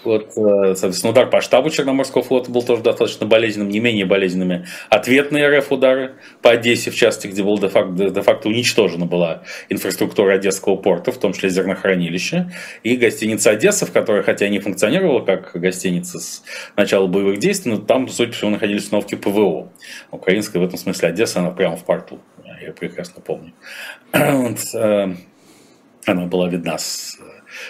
Вот, э, соответственно, удар по штабу Черноморского флота был тоже достаточно болезненным, не менее болезненными ответные РФ-удары по Одессе, в частности, где была де-факто, де-факто уничтожена была инфраструктура Одесского порта, в том числе зернохранилище, и гостиница Одесса, в которой, хотя не функционировала как гостиница с начала боевых действий, но там, судя по всему, находились установки ПВО. Украинская в этом смысле Одесса, она прямо в порту, я прекрасно помню. Э, она была видна с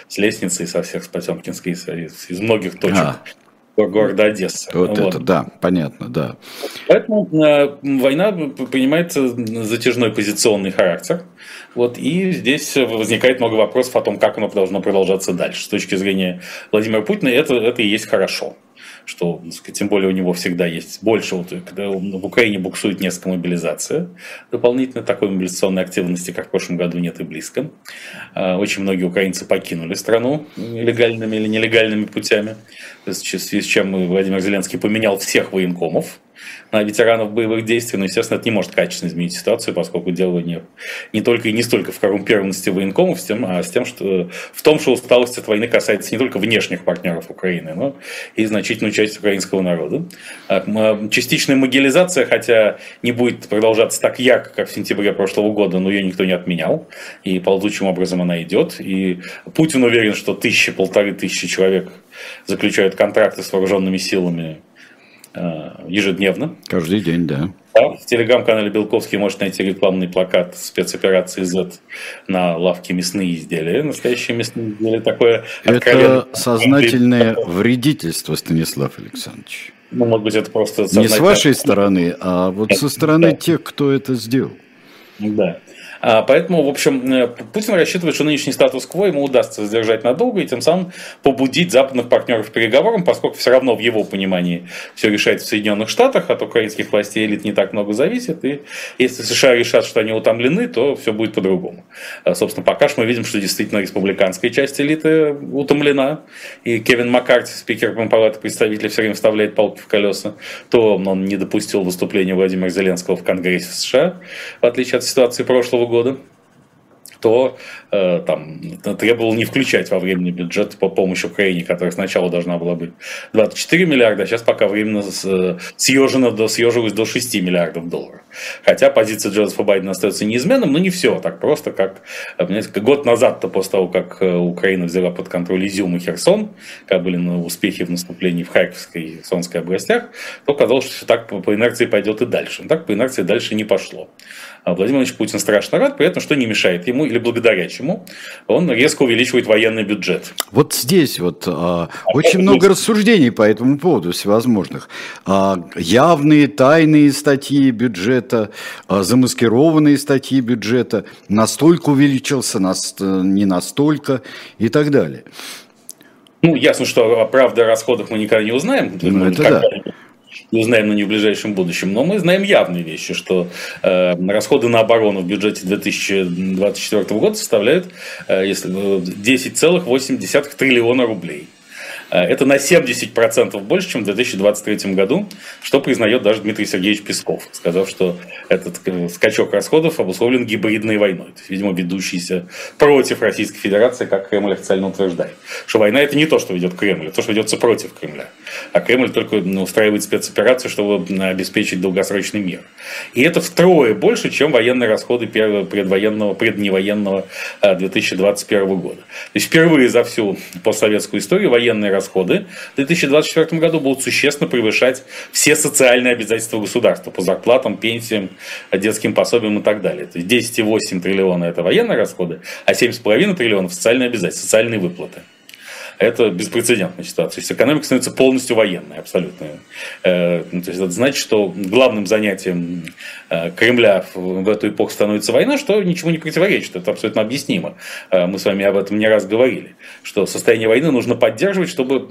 с лестницей со всех с Потемкинской, из, из многих точек. А города Одессы. Вот, вот это, да, понятно, да. Поэтому э, война принимает затяжной позиционный характер. Вот, и здесь возникает много вопросов о том, как оно должно продолжаться дальше. С точки зрения Владимира Путина это, это и есть хорошо что тем более у него всегда есть больше, вот, когда в Украине буксует несколько мобилизация, дополнительно такой мобилизационной активности, как в прошлом году, нет и близко. А, очень многие украинцы покинули страну легальными или нелегальными путями, в связи с чем Владимир Зеленский поменял всех военкомов, ветеранов боевых действий, но, естественно, это не может качественно изменить ситуацию, поскольку дело не, не только и не столько в коррумпированности военкомов, с тем, а с тем, что в том, что усталость от войны касается не только внешних партнеров Украины, но и значительную часть украинского народа. А, частичная могилизация, хотя не будет продолжаться так ярко, как в сентябре прошлого года, но ее никто не отменял, и ползучим образом она идет. И Путин уверен, что тысячи, полторы тысячи человек заключают контракты с вооруженными силами ежедневно. Каждый день, да. да в телеграм-канале Белковский можете найти рекламный плакат спецоперации Z на лавке мясные изделия. Настоящие мясные изделия. Такое Это сознательное вредительство, Станислав Александрович. Ну, может быть, это просто... Не с вашей стороны, а вот со стороны тех, кто это сделал. Да. А, поэтому, в общем, э, Путин рассчитывает, что нынешний статус-кво ему удастся сдержать надолго и тем самым побудить западных партнеров к переговорам, поскольку все равно в его понимании все решается в Соединенных Штатах, от украинских властей элит не так много зависит. И если США решат, что они утомлены, то все будет по-другому. А, собственно, пока что мы видим, что действительно республиканская часть элиты утомлена. И Кевин Маккарти, спикер Палаты представителей, все время вставляет палки в колеса. То он не допустил выступления Владимира Зеленского в Конгрессе США, в отличие от ситуации прошлого года то э, там, требовал не включать во временный бюджет по помощи Украине, которая сначала должна была быть 24 миллиарда, а сейчас пока временно съежена до, съежилась до 6 миллиардов долларов. Хотя позиция Джозефа Байдена остается неизменным, но не все так просто, как понимаете, год назад-то после того, как э, Украина взяла под контроль Изюм и Херсон, как были на успехи в наступлении в Харьковской и Херсонской областях, то казалось, что так по инерции пойдет и дальше. Но так по инерции дальше не пошло. А Владимир Владимирович Путин страшно рад, при этом что не мешает ему или благодаря чему он резко увеличивает военный бюджет. Вот здесь вот а, очень много рассуждений по этому поводу всевозможных. А, явные, тайные статьи бюджета, а, замаскированные статьи бюджета, настолько увеличился, нас, не настолько и так далее. Ну, ясно, что правда о расходах мы никогда не узнаем. Ну, это да не узнаем, но не в ближайшем будущем. Но мы знаем явные вещи, что э, расходы на оборону в бюджете 2024 года составляют э, если, 10,8 э, триллиона рублей. Э, это на 70% больше, чем в 2023 году, что признает даже Дмитрий Сергеевич Песков, сказав, что этот э, скачок расходов обусловлен гибридной войной, то есть, видимо, ведущейся против Российской Федерации, как Кремль официально утверждает. Что война это не то, что ведет Кремль, а то, что ведется против Кремля. А Кремль только ну, устраивает спецоперацию, чтобы обеспечить долгосрочный мир. И это втрое больше, чем военные расходы предвоенного, предневоенного 2021 э, года. То есть впервые за всю постсоветскую историю военные расходы в 2024 году будут существенно превышать все социальные обязательства государства по зарплатам, пенсиям, детским пособиям и так далее. То есть 10,8 триллиона это военные расходы, а 7,5 триллионов социальные обязательства, социальные выплаты. это беспрецедентная ситуация. То есть экономика становится полностью военной, абсолютно. Э, ну, то есть это значит, что главным занятием Кремля в эту эпоху становится война, что ничему не противоречит. Это абсолютно объяснимо. Э, мы с вами об этом не раз говорили, что состояние войны нужно поддерживать, чтобы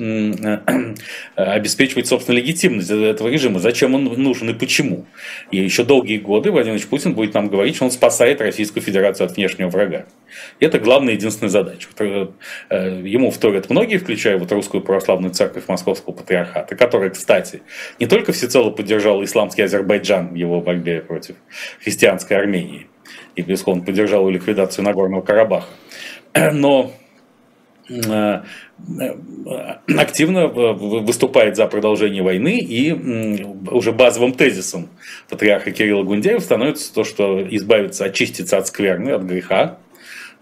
обеспечивать, собственно, легитимность этого режима. Зачем он нужен и почему? И еще долгие годы Владимир Владимирович Путин будет нам говорить, что он спасает Российскую Федерацию от внешнего врага. И это главная единственная задача. Ему вторят многие, включая вот Русскую Православную Церковь Московского Патриархата, которая, кстати, не только всецело поддержала исламский Азербайджан в его борьбе против христианской Армении, и, безусловно, поддержала ликвидацию Нагорного Карабаха, но э, активно выступает за продолжение войны, и уже базовым тезисом патриарха Кирилла Гундяева становится то, что избавиться, очиститься от скверны, от греха,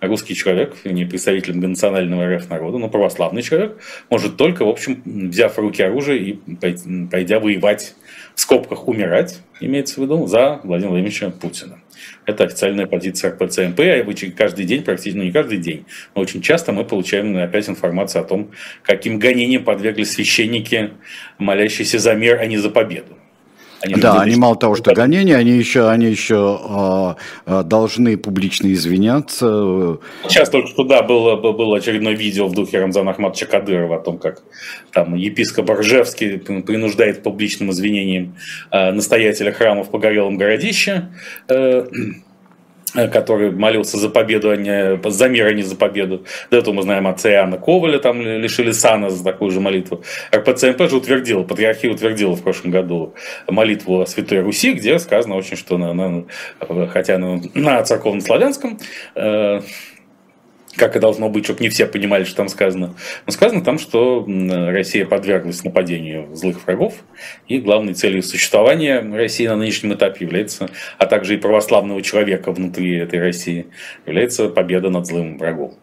русский человек, не представитель национального РФ народа, но православный человек, может только, в общем, взяв в руки оружие и пойдя воевать, в скобках умирать, имеется в виду, за Владимира Владимировича Путина. Это официальная позиция РПЦМП, а каждый день, практически, ну не каждый день, но очень часто мы получаем опять информацию о том, каким гонениям подвергли священники, молящиеся за мир, а не за победу. Они да, они мало того, что гонения, они еще, они еще э, должны публично извиняться. Сейчас только что, да, было, было очередное видео в духе Рамзана Ахматовича Кадырова о том, как там епископ Ржевский принуждает к публичным извинениям э, настоятеля храма в Погорелом городище. Э, который молился за победу, а не за мир, а не за победу. До этого мы знаем отца Иоанна Коваля, там лишили сана за такую же молитву. РПЦМП же утвердила, патриархия утвердила в прошлом году молитву о Святой Руси, где сказано очень, что на, на, хотя на, на церковно-славянском, э, как и должно быть, чтобы не все понимали, что там сказано. Но сказано там, что Россия подверглась нападению злых врагов, и главной целью существования России на нынешнем этапе является, а также и православного человека внутри этой России, является победа над злым врагом.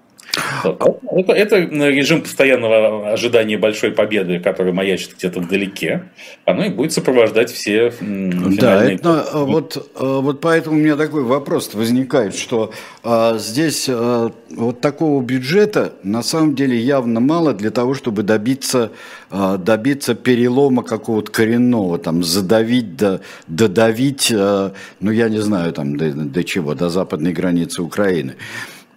Это, это режим постоянного ожидания большой победы, который маячит где-то вдалеке. Оно и будет сопровождать все Да, это, вот, вот поэтому у меня такой вопрос возникает, что а, здесь а, вот такого бюджета на самом деле явно мало для того, чтобы добиться, а, добиться перелома какого-то коренного, там, задавить, до, додавить, а, ну я не знаю, там, до, до чего, до западной границы Украины.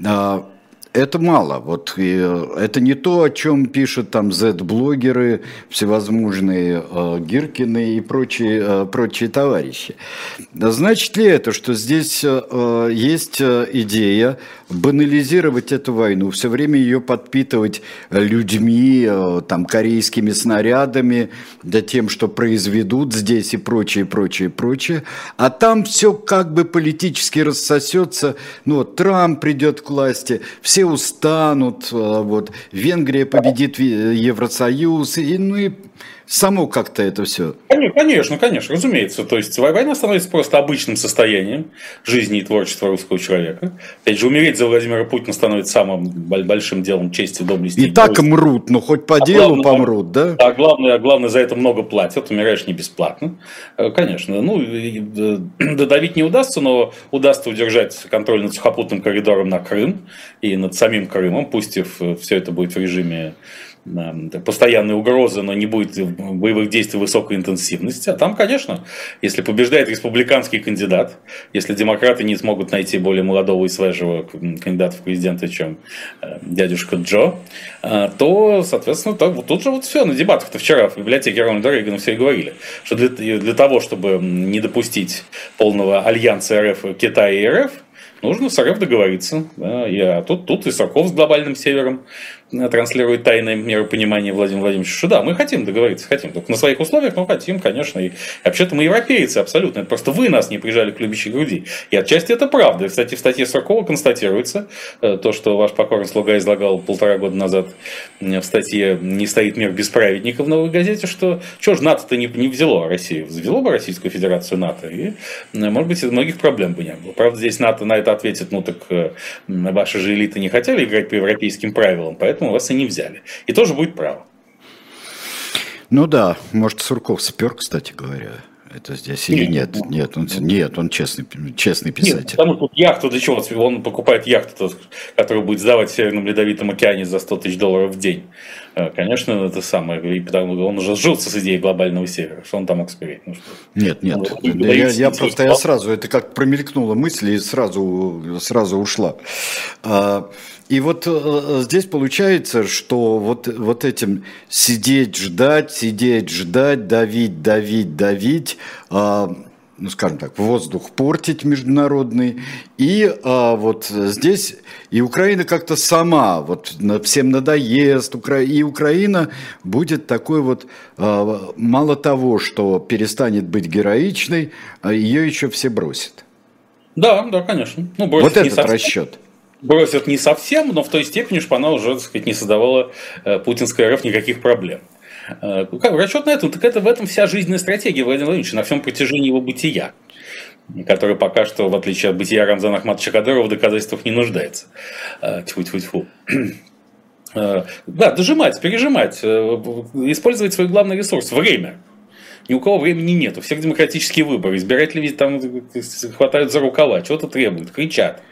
А, это мало. Вот и, э, это не то, о чем пишут там Z-блогеры, всевозможные э, Гиркины и прочие, э, прочие товарищи. Значит ли это, что здесь э, есть э, идея банализировать эту войну, все время ее подпитывать людьми, э, там, корейскими снарядами, да тем, что произведут здесь и прочее, прочее, прочее, а там все как бы политически рассосется, ну, вот Трамп придет к власти, все устанут, а, вот, Венгрия победит Евросоюз, и, ну и само как-то это все. Конечно, конечно, разумеется. То есть война становится просто обычным состоянием жизни и творчества русского человека. Опять же, умереть за Владимира Путина становится самым большим делом чести, доблести. И, и так мрут, но хоть по а делу главное, помрут, да? А главное, главное, за это много платят, умираешь не бесплатно. Э, конечно, ну, додавить не удастся, но удастся удержать контроль над сухопутным коридором на Крым и над самим Крымом, пусть и все это будет в режиме постоянные угрозы, но не будет боевых действий высокой интенсивности. А там, конечно, если побеждает республиканский кандидат, если демократы не смогут найти более молодого и свежего кандидата в президенты, чем э, дядюшка Джо, э, то, соответственно, так, вот тут же вот все, на дебатах-то вчера в библиотеке Рональда Рейгана все и говорили, что для, для того, чтобы не допустить полного альянса РФ, Китая и РФ, нужно с РФ договориться. Да, и, а тут, тут Исаков с глобальным севером транслирует тайное миропонимание Владимира Владимировича, что да, мы хотим договориться, хотим. Только на своих условиях, но хотим, конечно. И вообще-то мы европейцы абсолютно. Это просто вы нас не прижали к любящей груди. И отчасти это правда. Кстати, в статье Сорокова констатируется э, то, что ваш покорный слуга излагал полтора года назад в статье «Не стоит мир без праведников» в «Новой газете», что что же НАТО-то не, не взяло Россию? Взяло бы Российскую Федерацию НАТО, и, может быть, многих проблем бы не было. Правда, здесь НАТО на это ответит, ну так э, ваши же элиты не хотели играть по европейским правилам, поэтому поэтому вас и не взяли. И тоже будет право. Ну да, может, Сурков спер, кстати говоря. Это здесь или нет? Нет, нет он, нет, он честный, честный писатель. Нет, потому что яхту для чего? Он покупает яхту, которую будет сдавать в Северном Ледовитом океане за 100 тысяч долларов в день. Э, конечно, это самое. И потому он уже сжился с идеей глобального севера. Что он там мог сказать? Ну, что? Нет, нет. Ну, я, я просто я сразу, это как промелькнула мысль и сразу, сразу ушла. А, и вот э, здесь получается, что вот, вот этим сидеть, ждать, сидеть, ждать, давить, давить, давить, э, ну, скажем так, воздух портить международный. И а, вот здесь и Украина как-то сама, вот всем надоест, и Украина будет такой вот, а, мало того, что перестанет быть героичной, а ее еще все бросят. Да, да, конечно. Ну, вот этот совсем. расчет бросят не совсем, но в той степени, что она уже, так сказать, не создавала э, путинская РФ никаких проблем. Э, как, расчет на этом, так это в этом вся жизненная стратегия Владимира Владимировича на всем протяжении его бытия который пока что, в отличие от бытия Рамзана Ахматовича Кадырова, в доказательствах не нуждается. Э, тьфу-тьфу-тьфу. Да, дожимать, пережимать, использовать свой главный ресурс – время – ни у кого времени нет. У всех демократические выборы. Избиратели там хватают за рукава, чего-то требуют, кричат.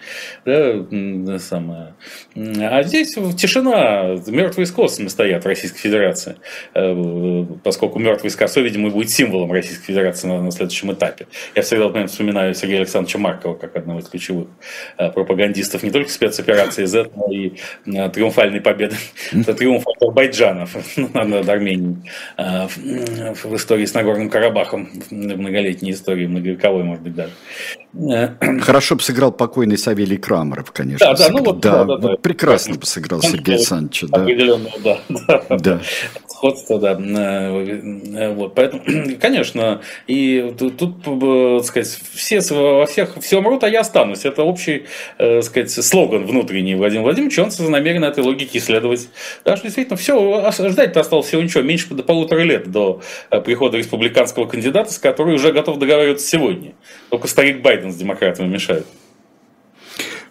Да, самое. А здесь тишина, мертвые с косами стоят в Российской Федерации. Э, поскольку мертвый с косой, видимо, будет символом Российской Федерации на, на следующем этапе. Я всегда например, вспоминаю Сергея Александровича Маркова как одного из ключевых э, пропагандистов не только спецоперации Z, но и э, триумфальной победы, триумф Азербайджанов над Арменией в истории с Нагорным Карабахом в многолетней истории, многовековой, может быть, даже. Хорошо бы сыграл покойный Савелий Крамеров, конечно. Да, да, ну вот, да, да, да, да. прекрасно бы сыграл Сергей Александрович. Да. Определенно, да. да. да. Сходство, да. Э, вот, поэтому, конечно, и тут, так сказать, все во всех все умрут, а я останусь. Это общий, так сказать, слоган внутренний Владимира Владимировича, он намерен этой логике исследовать. Да, что действительно все, ждать-то осталось всего ничего, меньше до полутора лет до э, прихода республиканского кандидата, с которым уже готов договариваться сегодня. Только старик Байден с демократами мешает.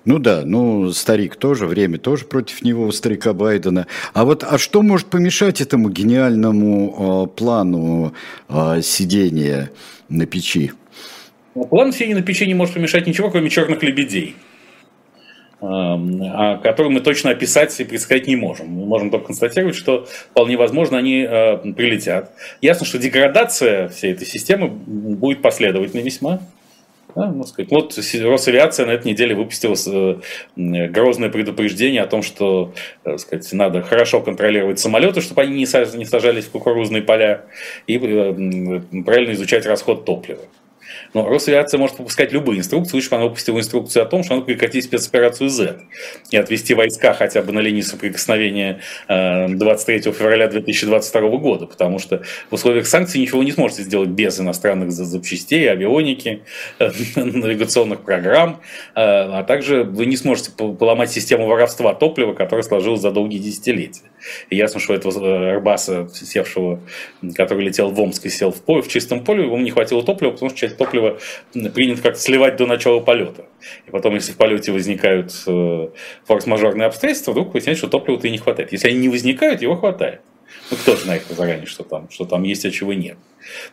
Ну да, ну старик тоже, время тоже против него, у старика Байдена. А вот, а что может помешать этому гениальному э, плану э, сидения на печи? Ну, план сидения на печи не может помешать ничего, кроме черных лебедей а которые мы точно описать и предсказать не можем. Мы можем только констатировать, что вполне возможно они э, прилетят. Ясно, что деградация всей этой системы будет последовательной весьма. Да, ну, сказать. Вот Росавиация на этой неделе выпустила э, грозное предупреждение о том, что так сказать, надо хорошо контролировать самолеты, чтобы они не сажались в кукурузные поля, и э, правильно изучать расход топлива. Но Росавиация может выпускать любые инструкции. Лучше бы она выпустила инструкцию о том, что надо прекратить спецоперацию Z и отвести войска хотя бы на линии соприкосновения 23 э, февраля 2022 года, потому что в условиях санкций ничего не сможете сделать без иностранных запчастей, авионики, э, навигационных программ, э, а также вы не сможете поломать систему воровства топлива, которая сложилась за долгие десятилетия. И ясно, что этого Арбаса, севшего, который летел в Омск и сел в поле, в чистом поле, ему не хватило топлива, потому что часть топлива принято как-то сливать до начала полета. И потом, если в полете возникают э, форс-мажорные обстоятельства, вдруг выясняется, что топлива-то и не хватает. Если они не возникают, его хватает. Ну, кто знает заранее, что там, что там есть, а чего нет.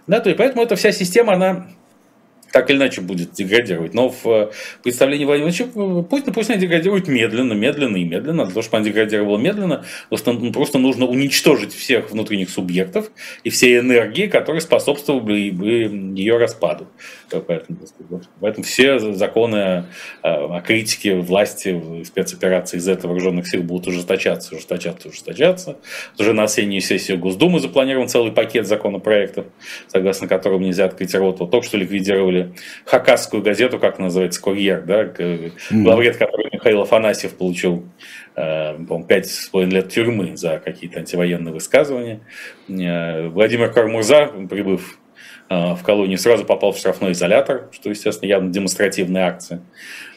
Да, то и поэтому эта вся система, она так или иначе будет деградировать. Но в э, представлении Владимира Владимировича Путина пусть она деградирует медленно, медленно и медленно. Для того, чтобы она деградировала медленно, ну, просто нужно уничтожить всех внутренних субъектов и все энергии, которые способствовали бы ее распаду. Поэтому, поэтому все законы о критике власти спецопераций из этого вооруженных сил будут ужесточаться, ужесточаться, ужесточаться. Уже на осеннюю сессию Госдумы запланирован целый пакет законопроектов, согласно которым нельзя открыть рот. Вот только что ликвидировали хакасскую газету, как называется, «Курьер», да, главред, который Михаил Афанасьев получил э, пять с половиной лет тюрьмы за какие-то антивоенные высказывания. Э, Владимир Кармурза, прибыв в колонию, сразу попал в штрафной изолятор, что, естественно, явно демонстративная акция.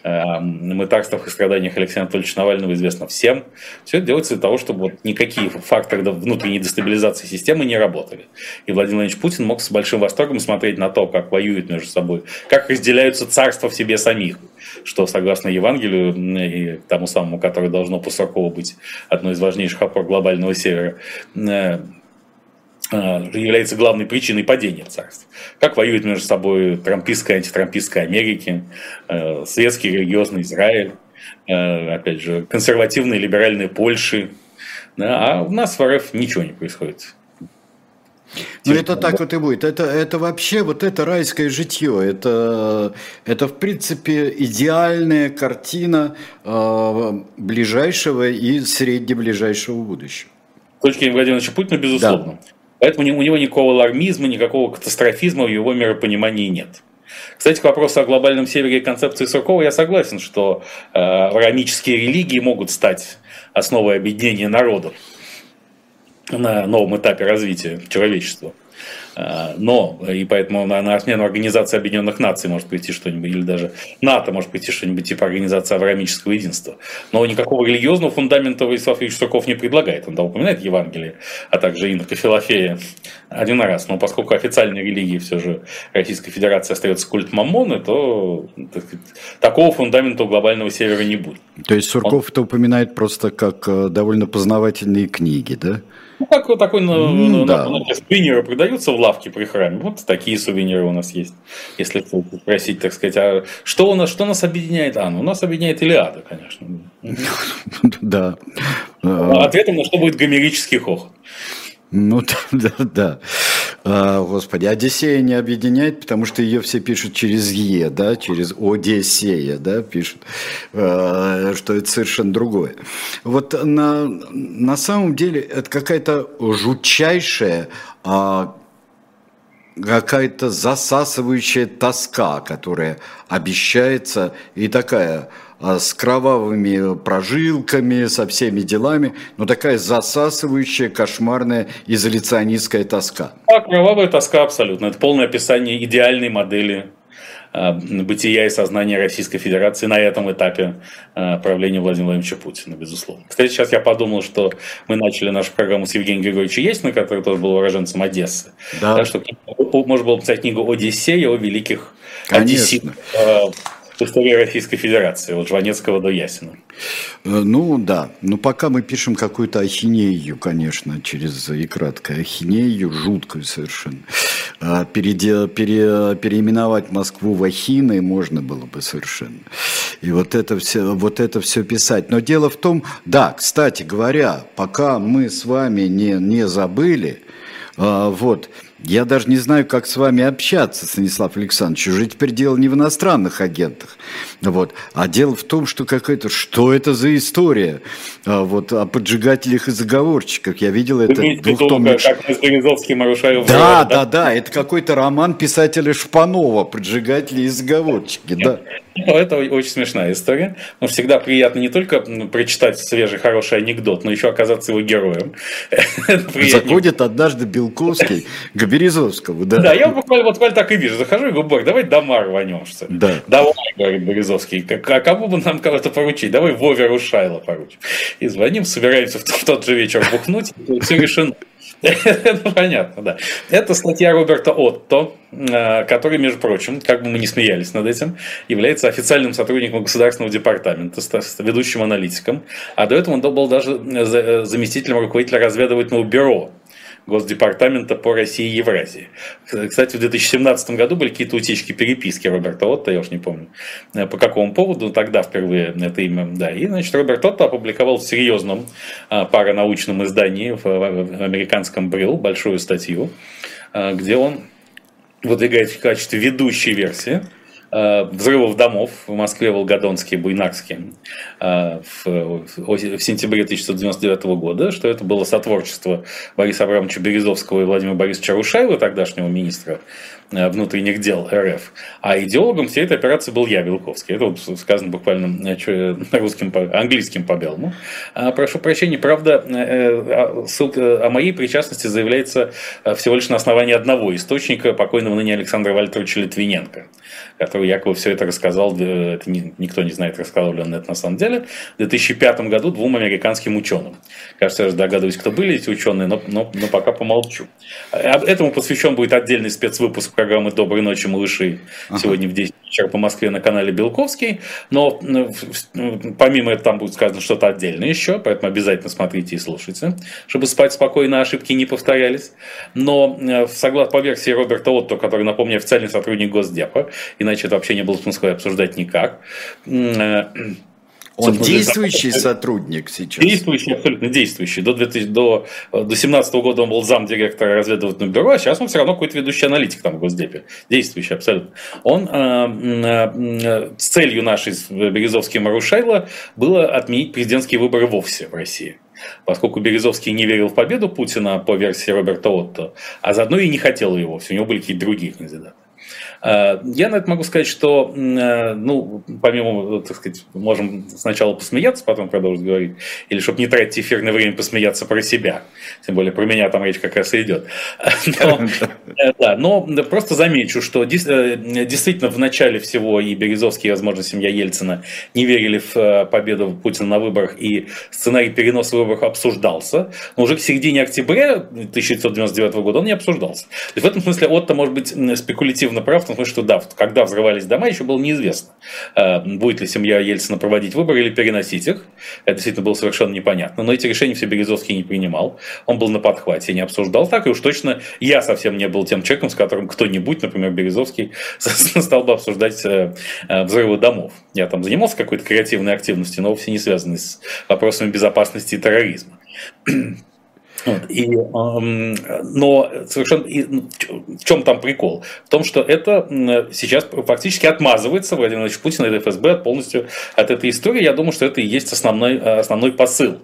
Э, мытарствах и страданиях Алексея Анатольевича Навального известно всем. Все это делается для того, чтобы вот никакие факторы внутренней дестабилизации системы не работали. И Владимир Владимирович Путин мог с большим восторгом смотреть на то, как воюют между собой, как разделяются царства в себе самих, что, согласно Евангелию и тому самому, которое должно по быть одной из важнейших опор глобального севера, э, является главной причиной падения царств. Как воюют между собой трампистская и антитрампистская Америки, светский религиозный Израиль, опять же, консервативные либеральные Польши. Да, а у нас в РФ ничего не происходит. Ну, это так вот и будет. Это, это вообще вот это райское житье. Это, это в принципе, идеальная картина э, ближайшего и среднеближайшего будущего. С точки зрения Владимира Путина, безусловно. Да. Поэтому у него никакого алармизма, никакого катастрофизма в его миропонимании нет. Кстати, к вопросу о глобальном севере и концепции Суркова я согласен, что э, рамические религии могут стать основой объединения народов на новом этапе развития человечества. А, но, и поэтому на, смену Организации Объединенных Наций может прийти что-нибудь, или даже НАТО может прийти что-нибудь типа Организации Авраамического Единства. Но никакого религиозного фундамента Владислав Ильич Сурков не предлагает. Он да, упоминает Евангелие, а также Инока Филофея один раз. Но поскольку официальной религией все же Российской Федерации остается культ Мамоны, то так сказать, такого фундамента у глобального севера не будет. То есть Сурков Он... это упоминает просто как э, довольно познавательные книги, да? Ну, как вот такой ну, да. на, на, сувениры продаются в лавке при храме. Вот такие сувениры у нас есть. Если спросить, так сказать, а что у нас, что нас объединяет? А, ну, у нас объединяет Илиада, конечно. Да. Ответом на что будет гомерический хохот. Ну да, да, да. А, господи, Одиссея не объединяет, потому что ее все пишут через Е, да, через Одиссея, да, пишут, а, что это совершенно другое. Вот на, на самом деле это какая-то жутчайшая а, какая-то засасывающая тоска, которая обещается, и такая с кровавыми прожилками, со всеми делами, но такая засасывающая, кошмарная изоляционистская тоска. А, кровавая тоска абсолютно. Это полное описание идеальной модели а, бытия и сознания Российской Федерации на этом этапе а, правления Владимира Владимировича Путина, безусловно. Кстати, сейчас я подумал, что мы начали нашу программу с Евгением Григорьевичем Есина, который тоже был уроженцем Одессы. Да. Так что можно было написать книгу «Одиссея» о великих Конечно. Одесситах истории Российской Федерации, от Жванецкого до Ясина. Э, ну да, но пока мы пишем какую-то ахинею, конечно, через и кратко, ахинею жуткую совершенно. А переде, пере, переименовать Москву в Ахины можно было бы совершенно. И вот это, все, вот это все писать. Но дело в том, да, кстати говоря, пока мы с вами не, не забыли, а, вот, я даже не знаю, как с вами общаться, Станислав Александрович. Уже теперь дело не в иностранных агентах. Вот. А дело в том, что какая-то... Что это за история? А, вот, о поджигателях и заговорщиках. Я видел Вы это двухтомный... Как мы с Березовским и да, да, да, Это какой-то роман писателя Шпанова «Поджигатели и заговорщики». Да. Ну, это очень смешная история. Но всегда приятно не только прочитать свежий, хороший анекдот, но еще оказаться его героем. Заходит однажды Белковский к Березовскому, да. Да, я буквально, буквально так и вижу. Захожу и говорю, давай дома рванемся. Да. Давай, говорит Березовский, а кому бы нам кого-то поручить? Давай Вове Рушайло поручим. И звоним, собираемся в тот же вечер бухнуть, и все решено. Ну, понятно, да. Это статья Роберта Отто, э, который, между прочим, как бы мы не смеялись над этим, является официальным сотрудником Государственного департамента, ведущим аналитиком, а до этого он был даже э, э, заместителем руководителя разведывательного бюро Госдепартамента по России и Евразии. Кстати, в 2017 году были какие-то утечки переписки Роберта Отто, я уж не помню, э, по какому поводу, тогда впервые это имя, да. И, значит, Роберт Отто опубликовал в серьезном а, паранаучном издании в американском Брил большую статью, а, где он выдвигает в качестве ведущей версии Э, взрывов домов в Москве, Волгодонске, Буйнакске э, в, в сентябре 1999 года, что это было сотворчество Бориса Абрамовича Березовского и Владимира Борисовича Рушаева, тогдашнего министра. Э, внутренних дел РФ. А идеологом всей этой операции был я, Белковский. Это вот сказано буквально э, русским, английским по белому. А, прошу прощения, правда, э, ссылка о моей причастности заявляется всего лишь на основании одного источника, покойного ныне Александра Вальтеровича Литвиненко, который якобы все это рассказал, это никто не знает, рассказал ли он это на самом деле, в 2005 году двум американским ученым. Кажется, я же догадываюсь, кто были эти ученые, но, но, но пока помолчу. Этому посвящен будет отдельный спецвыпуск программы «Доброй ночи, малыши» сегодня в 10 вечера по Москве на канале Белковский. Но помимо этого там будет сказано что-то отдельное еще, поэтому обязательно смотрите и слушайте, чтобы спать спокойно, ошибки не повторялись. Но э, согласно по версии Роберта Отто, который, напомню, официальный сотрудник Госдепа, иначе это вообще не было смысла обсуждать никак, э, он действующий сотрудник сейчас? Действующий, абсолютно действующий. До 2000, до, до 2017 года он был замдиректора разведывательного бюро, а сейчас он все равно какой-то ведущий аналитик там в Госдепе. Действующий абсолютно. Он э, э, с целью нашей Березовский Марушайла было отменить президентские выборы вовсе в России поскольку Березовский не верил в победу Путина по версии Роберта Отто, а заодно и не хотел его, у него были какие-то другие кандидаты. Э, я на это могу сказать, что, э, ну, помимо, так сказать, можем сначала посмеяться, потом продолжить говорить, или чтобы не тратить эфирное время посмеяться про себя, тем более про меня там речь как раз и идет. Но, э, да, но просто замечу, что действительно в начале всего и Березовский, и, возможно, семья Ельцина не верили в победу Путина на выборах, и сценарий переноса выборов обсуждался, но уже к середине октября 1999 года он не обсуждался. Есть в этом смысле Отто может быть спекулятивно прав, том смысле, что да, когда взрывались дома, еще было неизвестно, э, будет ли семья Ельцина проводить выборы или переносить их. Это действительно было совершенно непонятно. Но эти решения все Березовский не принимал. Он был на подхвате, не обсуждал так. И уж точно я совсем не был тем человеком, с которым кто-нибудь, например, Березовский, стал бы обсуждать э, э, взрывы домов. Я там занимался какой-то креативной активностью, но вовсе не связанной с вопросами безопасности и терроризма. Вот, и, эм, но совершенно и, ну, в чем там прикол? В том, что это сейчас фактически отмазывается Владимир Владимирович Путин и ФСБ от полностью от этой истории. Я думаю, что это и есть основной, основной посыл.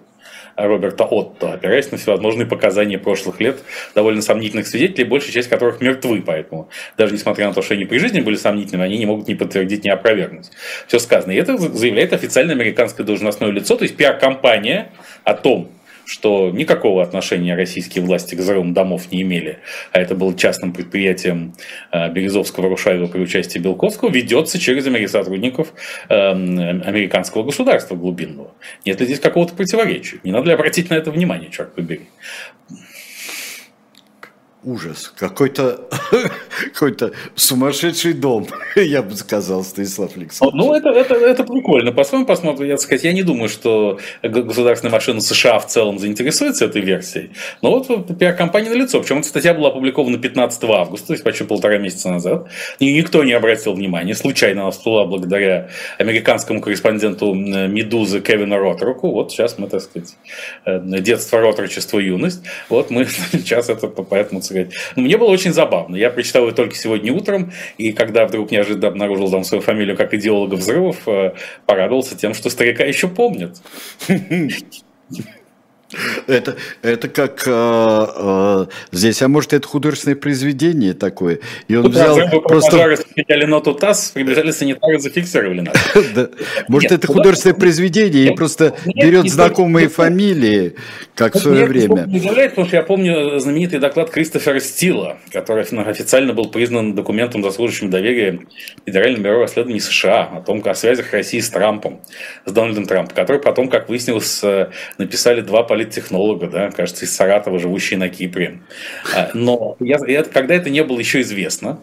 Роберта Отто, опираясь на всевозможные показания прошлых лет довольно сомнительных свидетелей, большая часть которых мертвы, поэтому даже несмотря на то, что они при жизни были сомнительными, они не могут ни подтвердить, ни опровергнуть все сказано. И это заявляет официальное американское должностное лицо, то есть пиар-компания о том, что никакого отношения российские власти к взрывам домов не имели, а это было частным предприятием э, Березовского Рушаева при участии Белковского, ведется через сотрудников эм, американского государства глубинного. Нет ли здесь какого-то противоречия? Не надо ли обратить на это внимание, черт побери? Ужас. Какой-то какой сумасшедший дом, я бы сказал, Станислав Александрович. Ну, это, это, это прикольно. По-своему посмотрим, я сказать, я не думаю, что государственная машина США в целом заинтересуется этой версией. Но вот пиар-компания на лицо. Причем эта статья была опубликована 15 августа, то есть почти полтора месяца назад. И никто не обратил внимания. Случайно она всплыла благодаря американскому корреспонденту «Медузы» Кевину Ротруку. Вот сейчас мы, так сказать, э, детство, ротрочество, юность. Вот мы сейчас это поэтому сказать. Но мне было очень забавно. Я прочитал ее только сегодня утром, и когда вдруг неожиданно обнаружил там свою фамилию как идеолога взрывов, э, порадовался тем, что старика еще помнят. Это, это как э, э, здесь, а может это художественное произведение такое? И он взял просто... Пожары ноту ТАСС, прибежали санитары, зафиксировали нас. Может это художественное произведение и просто берет знакомые фамилии, как в свое время. Не удивляет, потому что я помню знаменитый доклад Кристофера Стила, который официально был признан документом, заслуживающим доверия Федерального бюро расследований США о том, о связях России с Трампом, с Дональдом Трампом, который потом, как выяснилось, э, написали два политика политтехнолога, да, кажется, из Саратова, живущий на Кипре. А, но я, я, когда это не было еще известно,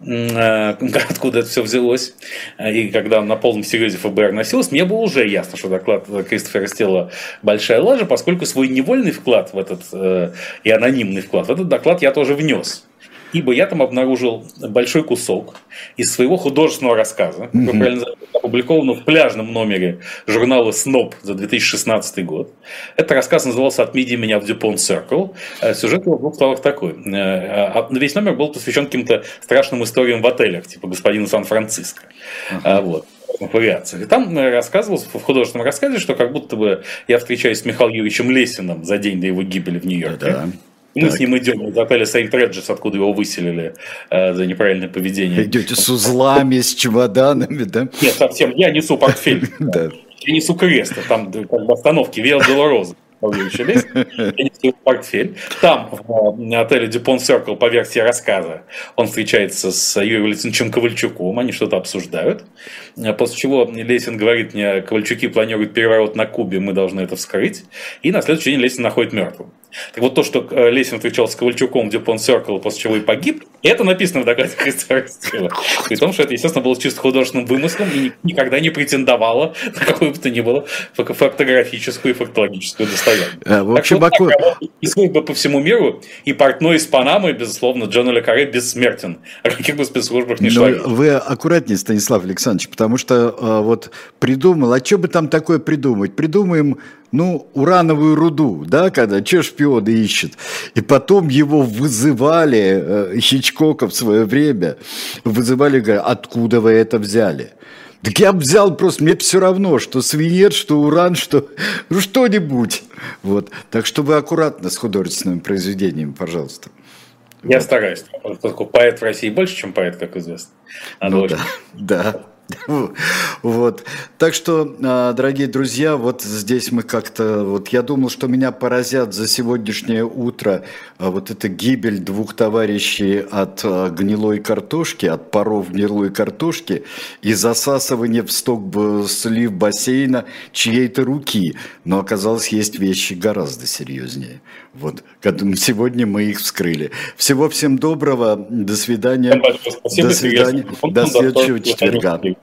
а, откуда это все взялось, а, и когда на полном серьезе ФБР носилось, мне было уже ясно, что доклад Кристофера Стелла большая лажа, поскольку свой невольный вклад в этот э, и анонимный вклад в этот доклад я тоже внес ибо я там обнаружил большой кусок из своего художественного рассказа, mm-hmm. опубликованного в пляжном номере журнала «Сноб» за 2016 год. Этот рассказ назывался «Отмеди меня в Дюпон Circle». Э, сюжет его словах такой. Э, а, весь номер был посвящен каким-то страшным историям в отелях, типа господина Сан-Франциско. Mm-hmm. Вот вариации. И там рассказывалось в художественном рассказе, что как будто бы я встречаюсь с Михаилом Юрьевичем Лесиным за день до его гибели в Нью-Йорке. Да. Мы так. с ним идем из отеля Сейнт Реджес, откуда его выселили э, за неправильное поведение. Идете с узлами, с чемоданами, да? Нет, совсем. Я несу портфель. Да. Я несу крест, там как бы остановки Виа Долороза. Портфель. Там, в отеле Дюпон Circle, по версии рассказа, он встречается с Юрием Валентиновичем Ковальчуком, они что-то обсуждают. После чего Лесин говорит мне, Ковальчуки планируют переворот на Кубе, мы должны это вскрыть. И на следующий день Лесин находит мертвым. Так вот то, что э, Лесин встречался с Ковальчуком в Дюпон Circle, после чего и погиб, это написано в докладе Христа При том, что это, естественно, было чисто художественным вымыслом и никогда не претендовало на какую бы то ни было фактографическую и фактологическую достоверность. А, в общем, так что, Баку... и служба по всему миру, и портной из Панамы, безусловно, Джон Ле Каре бессмертен. О каких бы спецслужбах ни шла. Вы аккуратнее, Станислав Александрович, потому что а, вот придумал, а что бы там такое придумать? Придумаем ну, урановую руду, да, когда, что шпионы ищет. И потом его вызывали, э, Хичкока в свое время, вызывали, говорят, откуда вы это взяли? Так я взял просто, мне все равно, что свинец, что уран, что ну, что-нибудь. Вот. Так что вы аккуратно с художественными произведениями, пожалуйста. Я вот. стараюсь, поскольку поэт в России больше, чем поэт, как известно. Надо ну, очень... да, да. Вот. Так что, а, дорогие друзья, вот здесь мы как-то... Вот я думал, что меня поразят за сегодняшнее утро а, вот эта гибель двух товарищей от а, гнилой картошки, от паров гнилой картошки и засасывание в сток слив бассейна чьей-то руки. Но оказалось, есть вещи гораздо серьезнее. Вот. Сегодня мы их вскрыли. Всего всем доброго. До свидания. До свидания. До следующего четверга.